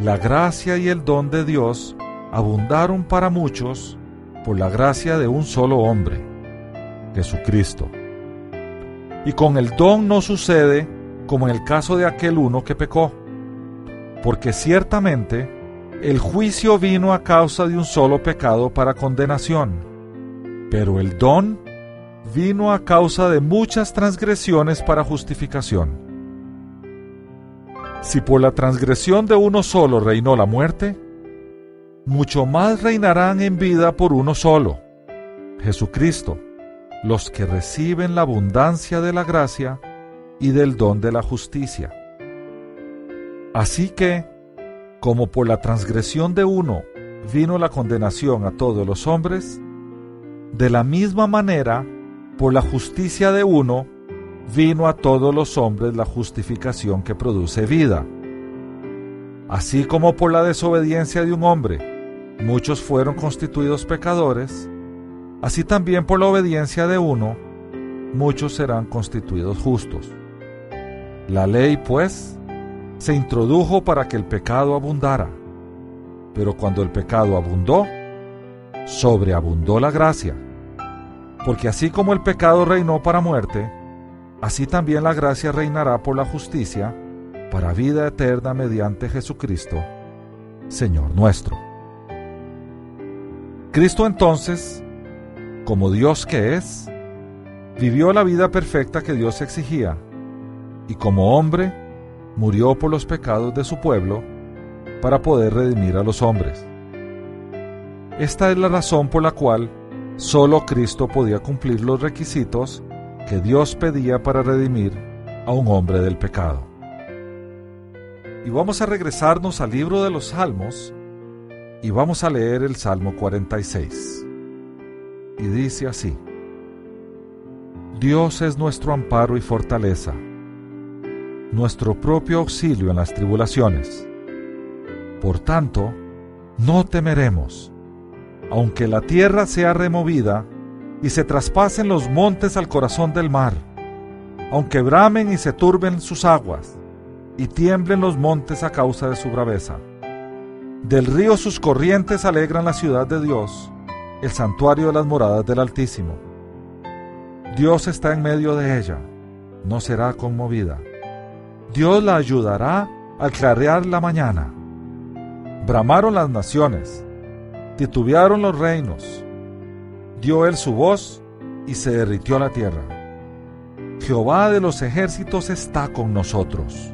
la gracia y el don de Dios abundaron para muchos por la gracia de un solo hombre, Jesucristo. Y con el don no sucede como en el caso de aquel uno que pecó, porque ciertamente el juicio vino a causa de un solo pecado para condenación, pero el don vino a causa de muchas transgresiones para justificación. Si por la transgresión de uno solo reinó la muerte, mucho más reinarán en vida por uno solo, Jesucristo, los que reciben la abundancia de la gracia y del don de la justicia. Así que, como por la transgresión de uno vino la condenación a todos los hombres, de la misma manera, por la justicia de uno, vino a todos los hombres la justificación que produce vida. Así como por la desobediencia de un hombre muchos fueron constituidos pecadores, así también por la obediencia de uno muchos serán constituidos justos. La ley, pues, se introdujo para que el pecado abundara, pero cuando el pecado abundó, sobreabundó la gracia, porque así como el pecado reinó para muerte, así también la gracia reinará por la justicia para vida eterna mediante Jesucristo, Señor nuestro. Cristo entonces, como Dios que es, vivió la vida perfecta que Dios exigía, y como hombre, murió por los pecados de su pueblo para poder redimir a los hombres. Esta es la razón por la cual solo Cristo podía cumplir los requisitos que Dios pedía para redimir a un hombre del pecado. Y vamos a regresarnos al libro de los Salmos y vamos a leer el Salmo 46. Y dice así, Dios es nuestro amparo y fortaleza, nuestro propio auxilio en las tribulaciones. Por tanto, no temeremos, aunque la tierra sea removida y se traspasen los montes al corazón del mar, aunque bramen y se turben sus aguas, y tiemblen los montes a causa de su braveza. Del río sus corrientes alegran la ciudad de Dios, el santuario de las moradas del Altísimo. Dios está en medio de ella, no será conmovida. Dios la ayudará al clarear la mañana. Bramaron las naciones, titubearon los reinos, dio él su voz y se derritió la tierra. Jehová de los ejércitos está con nosotros.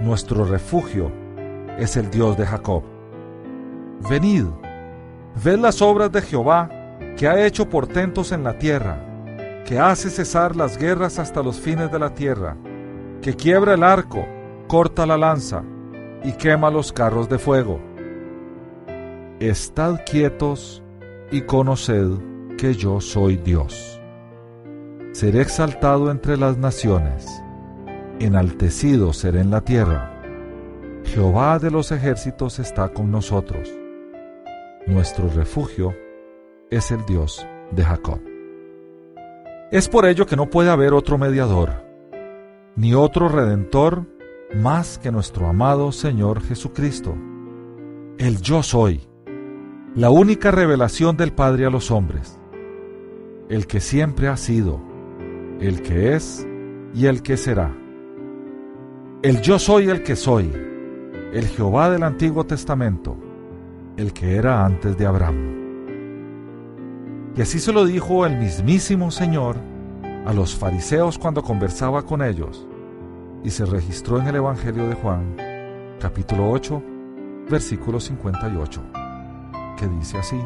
Nuestro refugio es el Dios de Jacob. Venid, ved las obras de Jehová, que ha hecho portentos en la tierra, que hace cesar las guerras hasta los fines de la tierra, que quiebra el arco, corta la lanza y quema los carros de fuego. Estad quietos y conoced que yo soy Dios. Seré exaltado entre las naciones, enaltecido seré en la tierra. Jehová de los ejércitos está con nosotros. Nuestro refugio es el Dios de Jacob. Es por ello que no puede haber otro mediador, ni otro redentor más que nuestro amado Señor Jesucristo. El yo soy, la única revelación del Padre a los hombres, el que siempre ha sido, el que es y el que será. El yo soy el que soy, el Jehová del Antiguo Testamento, el que era antes de Abraham. Y así se lo dijo el mismísimo Señor a los fariseos cuando conversaba con ellos, y se registró en el Evangelio de Juan, capítulo 8, versículo 58, que dice así,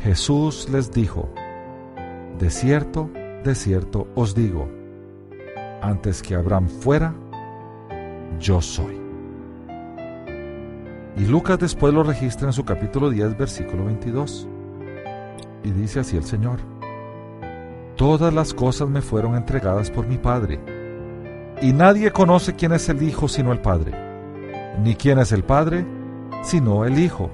Jesús les dijo, de cierto, de cierto os digo, antes que Abraham fuera, yo soy. Y Lucas después lo registra en su capítulo 10, versículo 22. Y dice así el Señor, Todas las cosas me fueron entregadas por mi Padre, y nadie conoce quién es el Hijo sino el Padre, ni quién es el Padre sino el Hijo,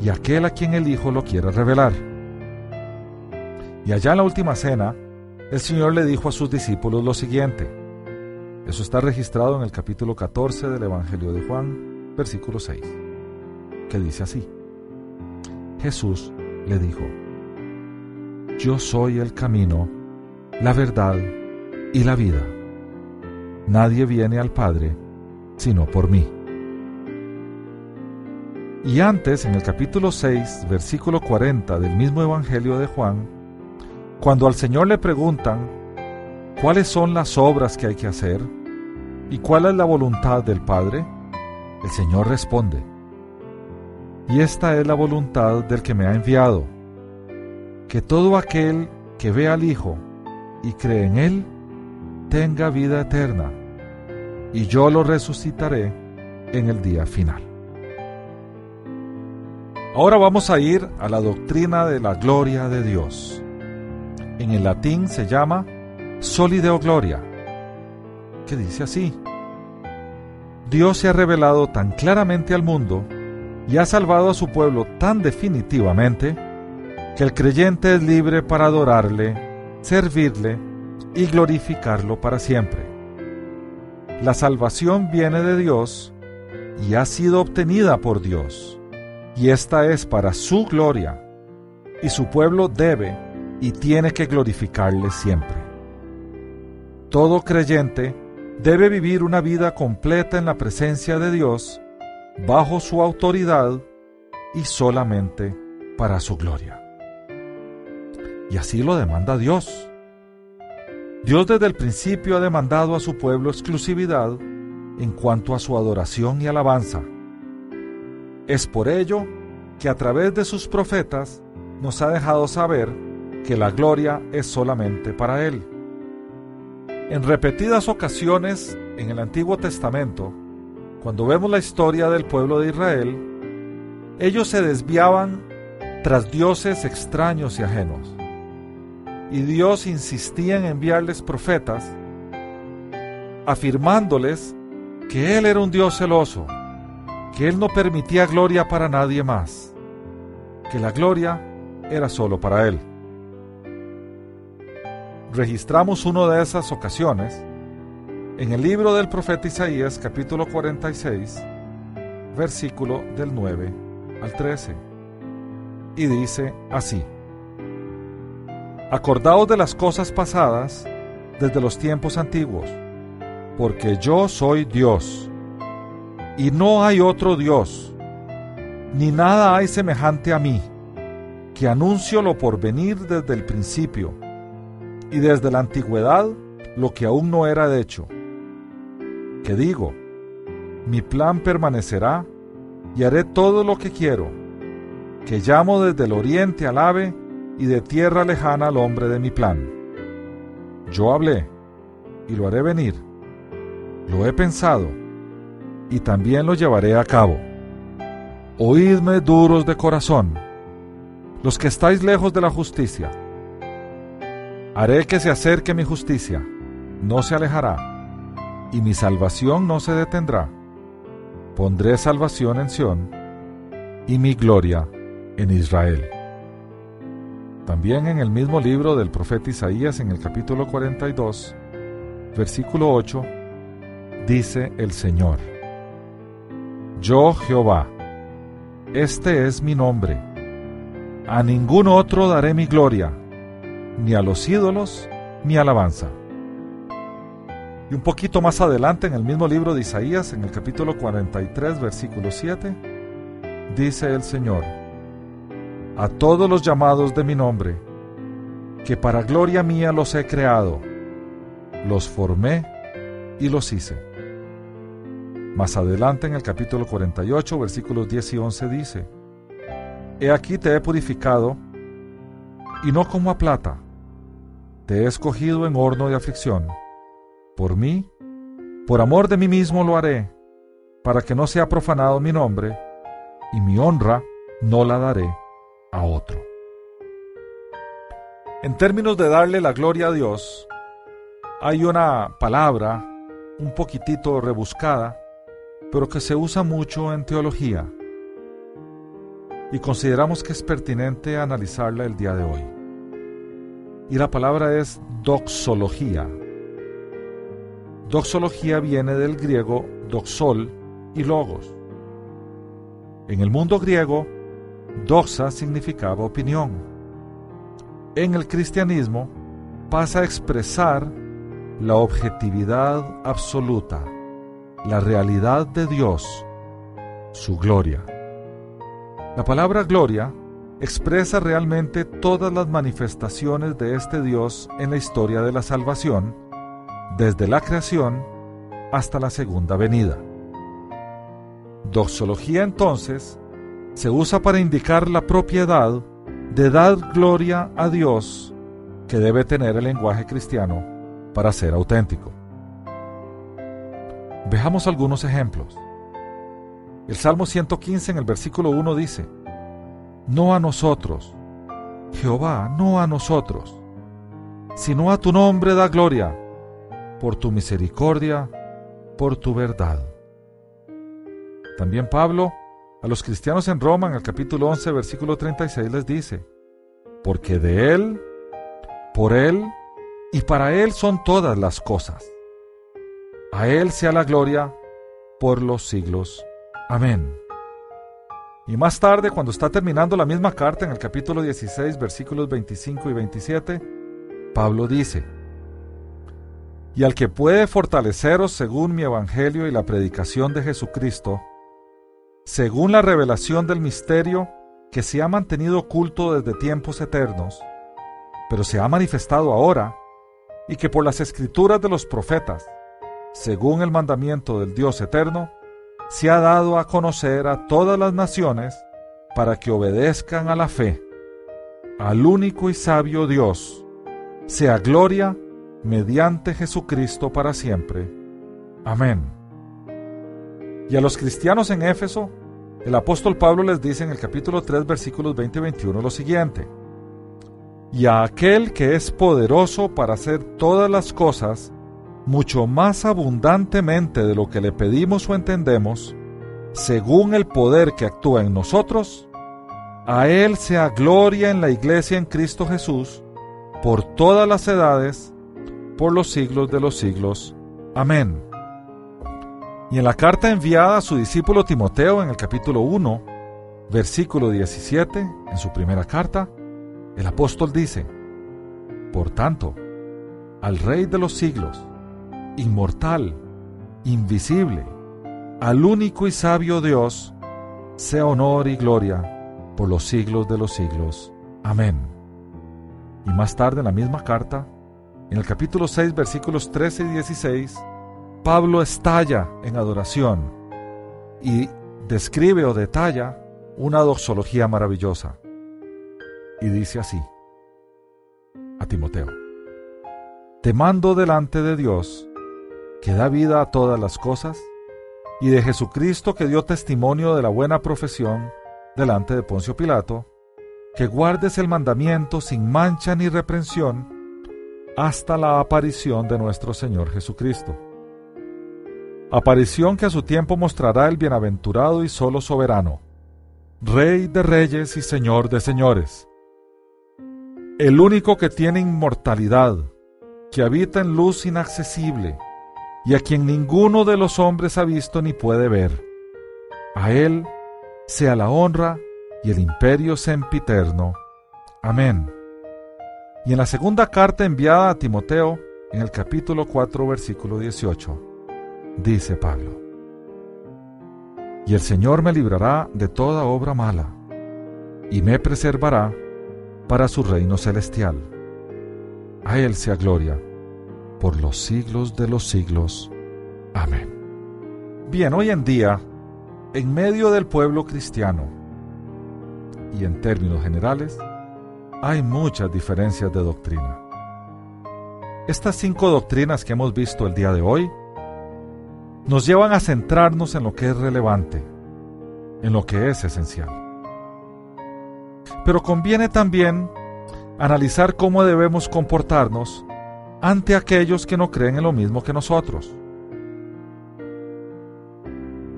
y aquel a quien el Hijo lo quiere revelar. Y allá en la última cena, el Señor le dijo a sus discípulos lo siguiente. Eso está registrado en el capítulo 14 del Evangelio de Juan, versículo 6, que dice así. Jesús le dijo, Yo soy el camino, la verdad y la vida. Nadie viene al Padre sino por mí. Y antes, en el capítulo 6, versículo 40 del mismo Evangelio de Juan, cuando al Señor le preguntan cuáles son las obras que hay que hacer y cuál es la voluntad del Padre, el Señor responde, y esta es la voluntad del que me ha enviado, que todo aquel que ve al Hijo y cree en Él, tenga vida eterna, y yo lo resucitaré en el día final. Ahora vamos a ir a la doctrina de la gloria de Dios. En el latín se llama Solideo Gloria, que dice así. Dios se ha revelado tan claramente al mundo y ha salvado a su pueblo tan definitivamente que el creyente es libre para adorarle, servirle y glorificarlo para siempre. La salvación viene de Dios y ha sido obtenida por Dios, y esta es para su gloria, y su pueblo debe y tiene que glorificarle siempre. Todo creyente debe vivir una vida completa en la presencia de Dios, bajo su autoridad y solamente para su gloria. Y así lo demanda Dios. Dios desde el principio ha demandado a su pueblo exclusividad en cuanto a su adoración y alabanza. Es por ello que a través de sus profetas nos ha dejado saber que la gloria es solamente para Él. En repetidas ocasiones en el Antiguo Testamento, cuando vemos la historia del pueblo de Israel, ellos se desviaban tras dioses extraños y ajenos. Y Dios insistía en enviarles profetas, afirmándoles que Él era un Dios celoso, que Él no permitía gloria para nadie más, que la gloria era solo para Él registramos una de esas ocasiones en el libro del profeta Isaías capítulo 46, versículo del 9 al 13. Y dice así, Acordaos de las cosas pasadas desde los tiempos antiguos, porque yo soy Dios, y no hay otro Dios, ni nada hay semejante a mí, que anuncio lo por venir desde el principio, y desde la antigüedad lo que aún no era hecho. Que digo, mi plan permanecerá, y haré todo lo que quiero, que llamo desde el oriente al ave, y de tierra lejana al hombre de mi plan. Yo hablé, y lo haré venir. Lo he pensado, y también lo llevaré a cabo. Oídme duros de corazón, los que estáis lejos de la justicia. Haré que se acerque mi justicia, no se alejará, y mi salvación no se detendrá. Pondré salvación en Sión, y mi gloria en Israel. También en el mismo libro del profeta Isaías, en el capítulo 42, versículo 8, dice el Señor, Yo Jehová, este es mi nombre, a ningún otro daré mi gloria, ni a los ídolos, ni alabanza. Y un poquito más adelante, en el mismo libro de Isaías, en el capítulo 43, versículo 7, dice el Señor, a todos los llamados de mi nombre, que para gloria mía los he creado, los formé y los hice. Más adelante en el capítulo 48, versículos 10 y 11 dice, He aquí te he purificado, y no como a plata, te he escogido en horno de aflicción. Por mí, por amor de mí mismo lo haré, para que no sea profanado mi nombre, y mi honra no la daré a otro. En términos de darle la gloria a Dios, hay una palabra un poquitito rebuscada, pero que se usa mucho en teología y consideramos que es pertinente analizarla el día de hoy. Y la palabra es doxología. Doxología viene del griego doxol y logos. En el mundo griego, Doxa significaba opinión. En el cristianismo pasa a expresar la objetividad absoluta, la realidad de Dios, su gloria. La palabra gloria expresa realmente todas las manifestaciones de este Dios en la historia de la salvación, desde la creación hasta la segunda venida. Doxología entonces se usa para indicar la propiedad de dar gloria a Dios que debe tener el lenguaje cristiano para ser auténtico. Veamos algunos ejemplos. El Salmo 115 en el versículo 1 dice, No a nosotros, Jehová, no a nosotros, sino a tu nombre da gloria, por tu misericordia, por tu verdad. También Pablo a los cristianos en Roma, en el capítulo 11, versículo 36, les dice, porque de Él, por Él y para Él son todas las cosas. A Él sea la gloria por los siglos. Amén. Y más tarde, cuando está terminando la misma carta, en el capítulo 16, versículos 25 y 27, Pablo dice, Y al que puede fortaleceros según mi evangelio y la predicación de Jesucristo, según la revelación del misterio que se ha mantenido oculto desde tiempos eternos, pero se ha manifestado ahora, y que por las escrituras de los profetas, según el mandamiento del Dios eterno, se ha dado a conocer a todas las naciones para que obedezcan a la fe, al único y sabio Dios, sea gloria mediante Jesucristo para siempre. Amén. Y a los cristianos en Éfeso, el apóstol Pablo les dice en el capítulo 3, versículos 20 y 21 lo siguiente. Y a aquel que es poderoso para hacer todas las cosas, mucho más abundantemente de lo que le pedimos o entendemos, según el poder que actúa en nosotros, a Él sea gloria en la iglesia en Cristo Jesús, por todas las edades, por los siglos de los siglos. Amén. Y en la carta enviada a su discípulo Timoteo en el capítulo 1, versículo 17, en su primera carta, el apóstol dice, Por tanto, al Rey de los siglos, inmortal, invisible, al único y sabio Dios, sea honor y gloria por los siglos de los siglos. Amén. Y más tarde en la misma carta, en el capítulo 6, versículos 13 y 16, Pablo estalla en adoración y describe o detalla una doxología maravillosa. Y dice así a Timoteo, Te mando delante de Dios, que da vida a todas las cosas, y de Jesucristo que dio testimonio de la buena profesión delante de Poncio Pilato, que guardes el mandamiento sin mancha ni reprensión hasta la aparición de nuestro Señor Jesucristo. Aparición que a su tiempo mostrará el bienaventurado y solo soberano, Rey de reyes y Señor de señores, el único que tiene inmortalidad, que habita en luz inaccesible, y a quien ninguno de los hombres ha visto ni puede ver. A Él sea la honra y el imperio sempiterno. Amén. Y en la segunda carta enviada a Timoteo, en el capítulo 4, versículo 18, dice Pablo, Y el Señor me librará de toda obra mala, y me preservará para su reino celestial. A Él sea gloria por los siglos de los siglos. Amén. Bien, hoy en día, en medio del pueblo cristiano, y en términos generales, hay muchas diferencias de doctrina. Estas cinco doctrinas que hemos visto el día de hoy nos llevan a centrarnos en lo que es relevante, en lo que es esencial. Pero conviene también analizar cómo debemos comportarnos ante aquellos que no creen en lo mismo que nosotros.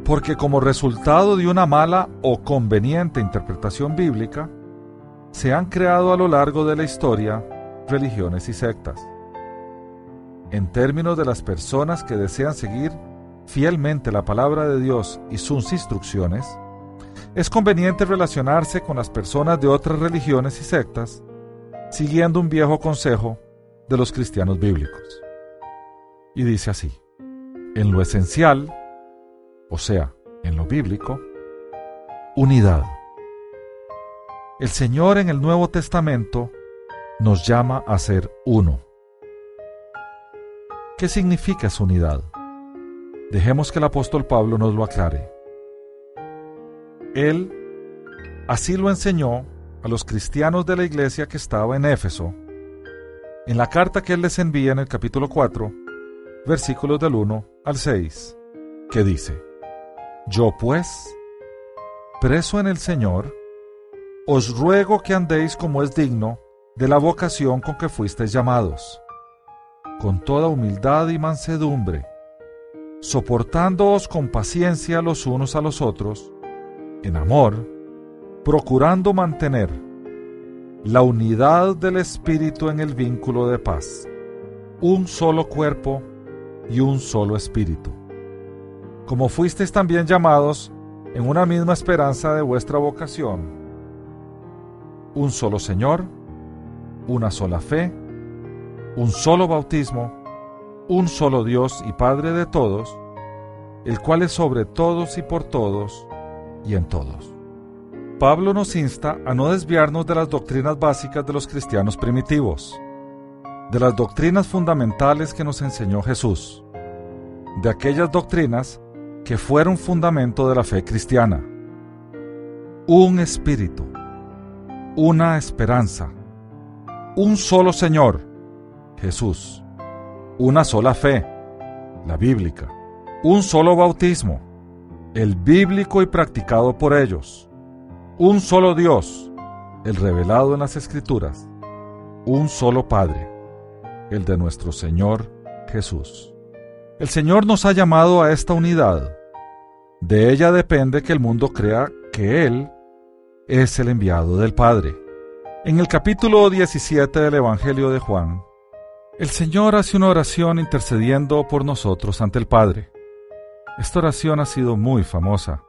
Porque como resultado de una mala o conveniente interpretación bíblica, se han creado a lo largo de la historia religiones y sectas. En términos de las personas que desean seguir fielmente la palabra de Dios y sus instrucciones, es conveniente relacionarse con las personas de otras religiones y sectas, siguiendo un viejo consejo de los cristianos bíblicos. Y dice así, en lo esencial, o sea, en lo bíblico, unidad. El Señor en el Nuevo Testamento nos llama a ser uno. ¿Qué significa esa unidad? Dejemos que el apóstol Pablo nos lo aclare. Él así lo enseñó a los cristianos de la iglesia que estaba en Éfeso, en la carta que él les envía en el capítulo 4, versículos del 1 al 6, que dice, Yo pues, preso en el Señor, os ruego que andéis como es digno de la vocación con que fuisteis llamados, con toda humildad y mansedumbre, soportándoos con paciencia los unos a los otros, en amor, procurando mantener la unidad del Espíritu en el vínculo de paz, un solo cuerpo y un solo Espíritu. Como fuisteis también llamados en una misma esperanza de vuestra vocación, un solo Señor, una sola fe, un solo bautismo, un solo Dios y Padre de todos, el cual es sobre todos y por todos y en todos. Pablo nos insta a no desviarnos de las doctrinas básicas de los cristianos primitivos, de las doctrinas fundamentales que nos enseñó Jesús, de aquellas doctrinas que fueron fundamento de la fe cristiana. Un espíritu, una esperanza, un solo Señor, Jesús, una sola fe, la bíblica, un solo bautismo, el bíblico y practicado por ellos, un solo Dios, el revelado en las Escrituras, un solo Padre, el de nuestro Señor Jesús. El Señor nos ha llamado a esta unidad. De ella depende que el mundo crea que Él es el enviado del Padre. En el capítulo 17 del Evangelio de Juan, el Señor hace una oración intercediendo por nosotros ante el Padre. Esta oración ha sido muy famosa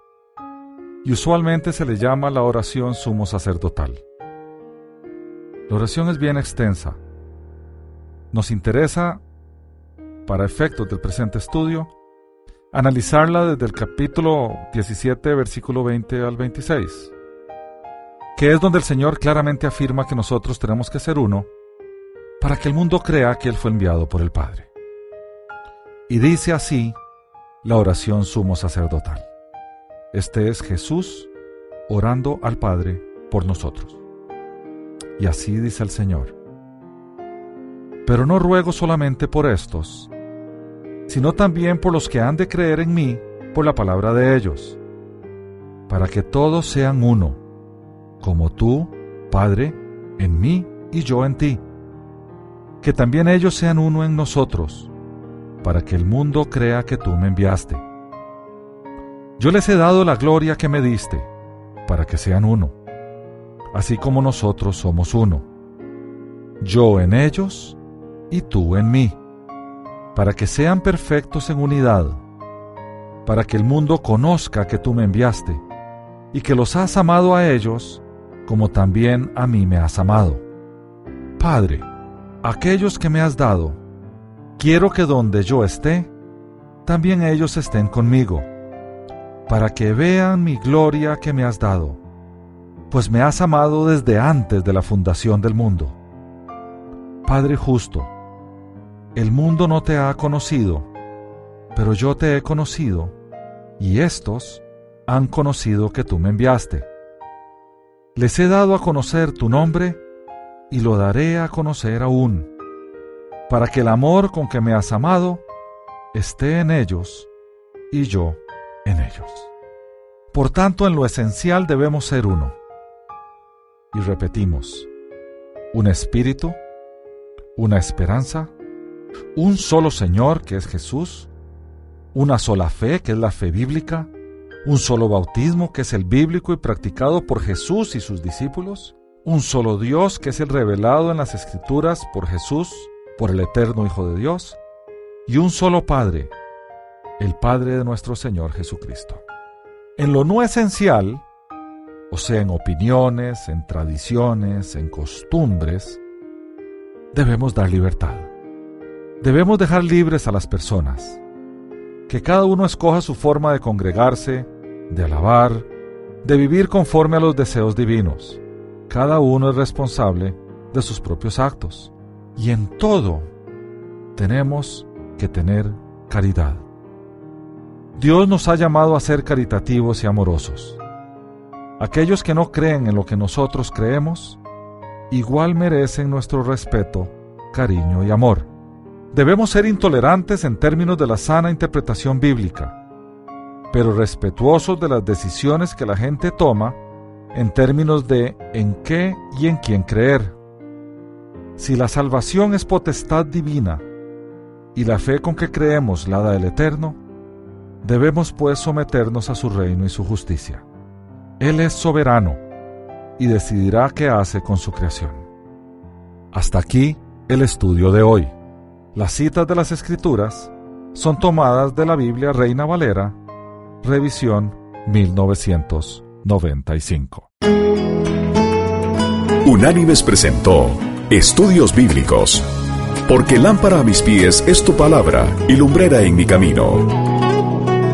y usualmente se le llama la oración sumo sacerdotal. La oración es bien extensa. Nos interesa, para efectos del presente estudio, analizarla desde el capítulo 17, versículo 20 al 26, que es donde el Señor claramente afirma que nosotros tenemos que ser uno para que el mundo crea que Él fue enviado por el Padre. Y dice así la oración sumo sacerdotal. Este es Jesús orando al Padre por nosotros. Y así dice el Señor. Pero no ruego solamente por estos, sino también por los que han de creer en mí por la palabra de ellos, para que todos sean uno, como tú, Padre, en mí y yo en ti, que también ellos sean uno en nosotros, para que el mundo crea que tú me enviaste. Yo les he dado la gloria que me diste, para que sean uno, así como nosotros somos uno, yo en ellos y tú en mí, para que sean perfectos en unidad, para que el mundo conozca que tú me enviaste, y que los has amado a ellos, como también a mí me has amado. Padre, aquellos que me has dado, Quiero que donde yo esté, también ellos estén conmigo, para que vean mi gloria que me has dado, pues me has amado desde antes de la fundación del mundo. Padre justo, el mundo no te ha conocido, pero yo te he conocido, y estos han conocido que tú me enviaste. Les he dado a conocer tu nombre, y lo daré a conocer aún para que el amor con que me has amado esté en ellos y yo en ellos. Por tanto, en lo esencial debemos ser uno. Y repetimos, un espíritu, una esperanza, un solo Señor que es Jesús, una sola fe que es la fe bíblica, un solo bautismo que es el bíblico y practicado por Jesús y sus discípulos, un solo Dios que es el revelado en las Escrituras por Jesús por el eterno Hijo de Dios, y un solo Padre, el Padre de nuestro Señor Jesucristo. En lo no esencial, o sea, en opiniones, en tradiciones, en costumbres, debemos dar libertad. Debemos dejar libres a las personas, que cada uno escoja su forma de congregarse, de alabar, de vivir conforme a los deseos divinos. Cada uno es responsable de sus propios actos. Y en todo tenemos que tener caridad. Dios nos ha llamado a ser caritativos y amorosos. Aquellos que no creen en lo que nosotros creemos, igual merecen nuestro respeto, cariño y amor. Debemos ser intolerantes en términos de la sana interpretación bíblica, pero respetuosos de las decisiones que la gente toma en términos de en qué y en quién creer. Si la salvación es potestad divina y la fe con que creemos la da el Eterno, debemos pues someternos a su reino y su justicia. Él es soberano y decidirá qué hace con su creación. Hasta aquí el estudio de hoy. Las citas de las Escrituras son tomadas de la Biblia Reina Valera, revisión 1995. Unánimes presentó Estudios Bíblicos. Porque lámpara a mis pies es tu palabra y lumbrera en mi camino.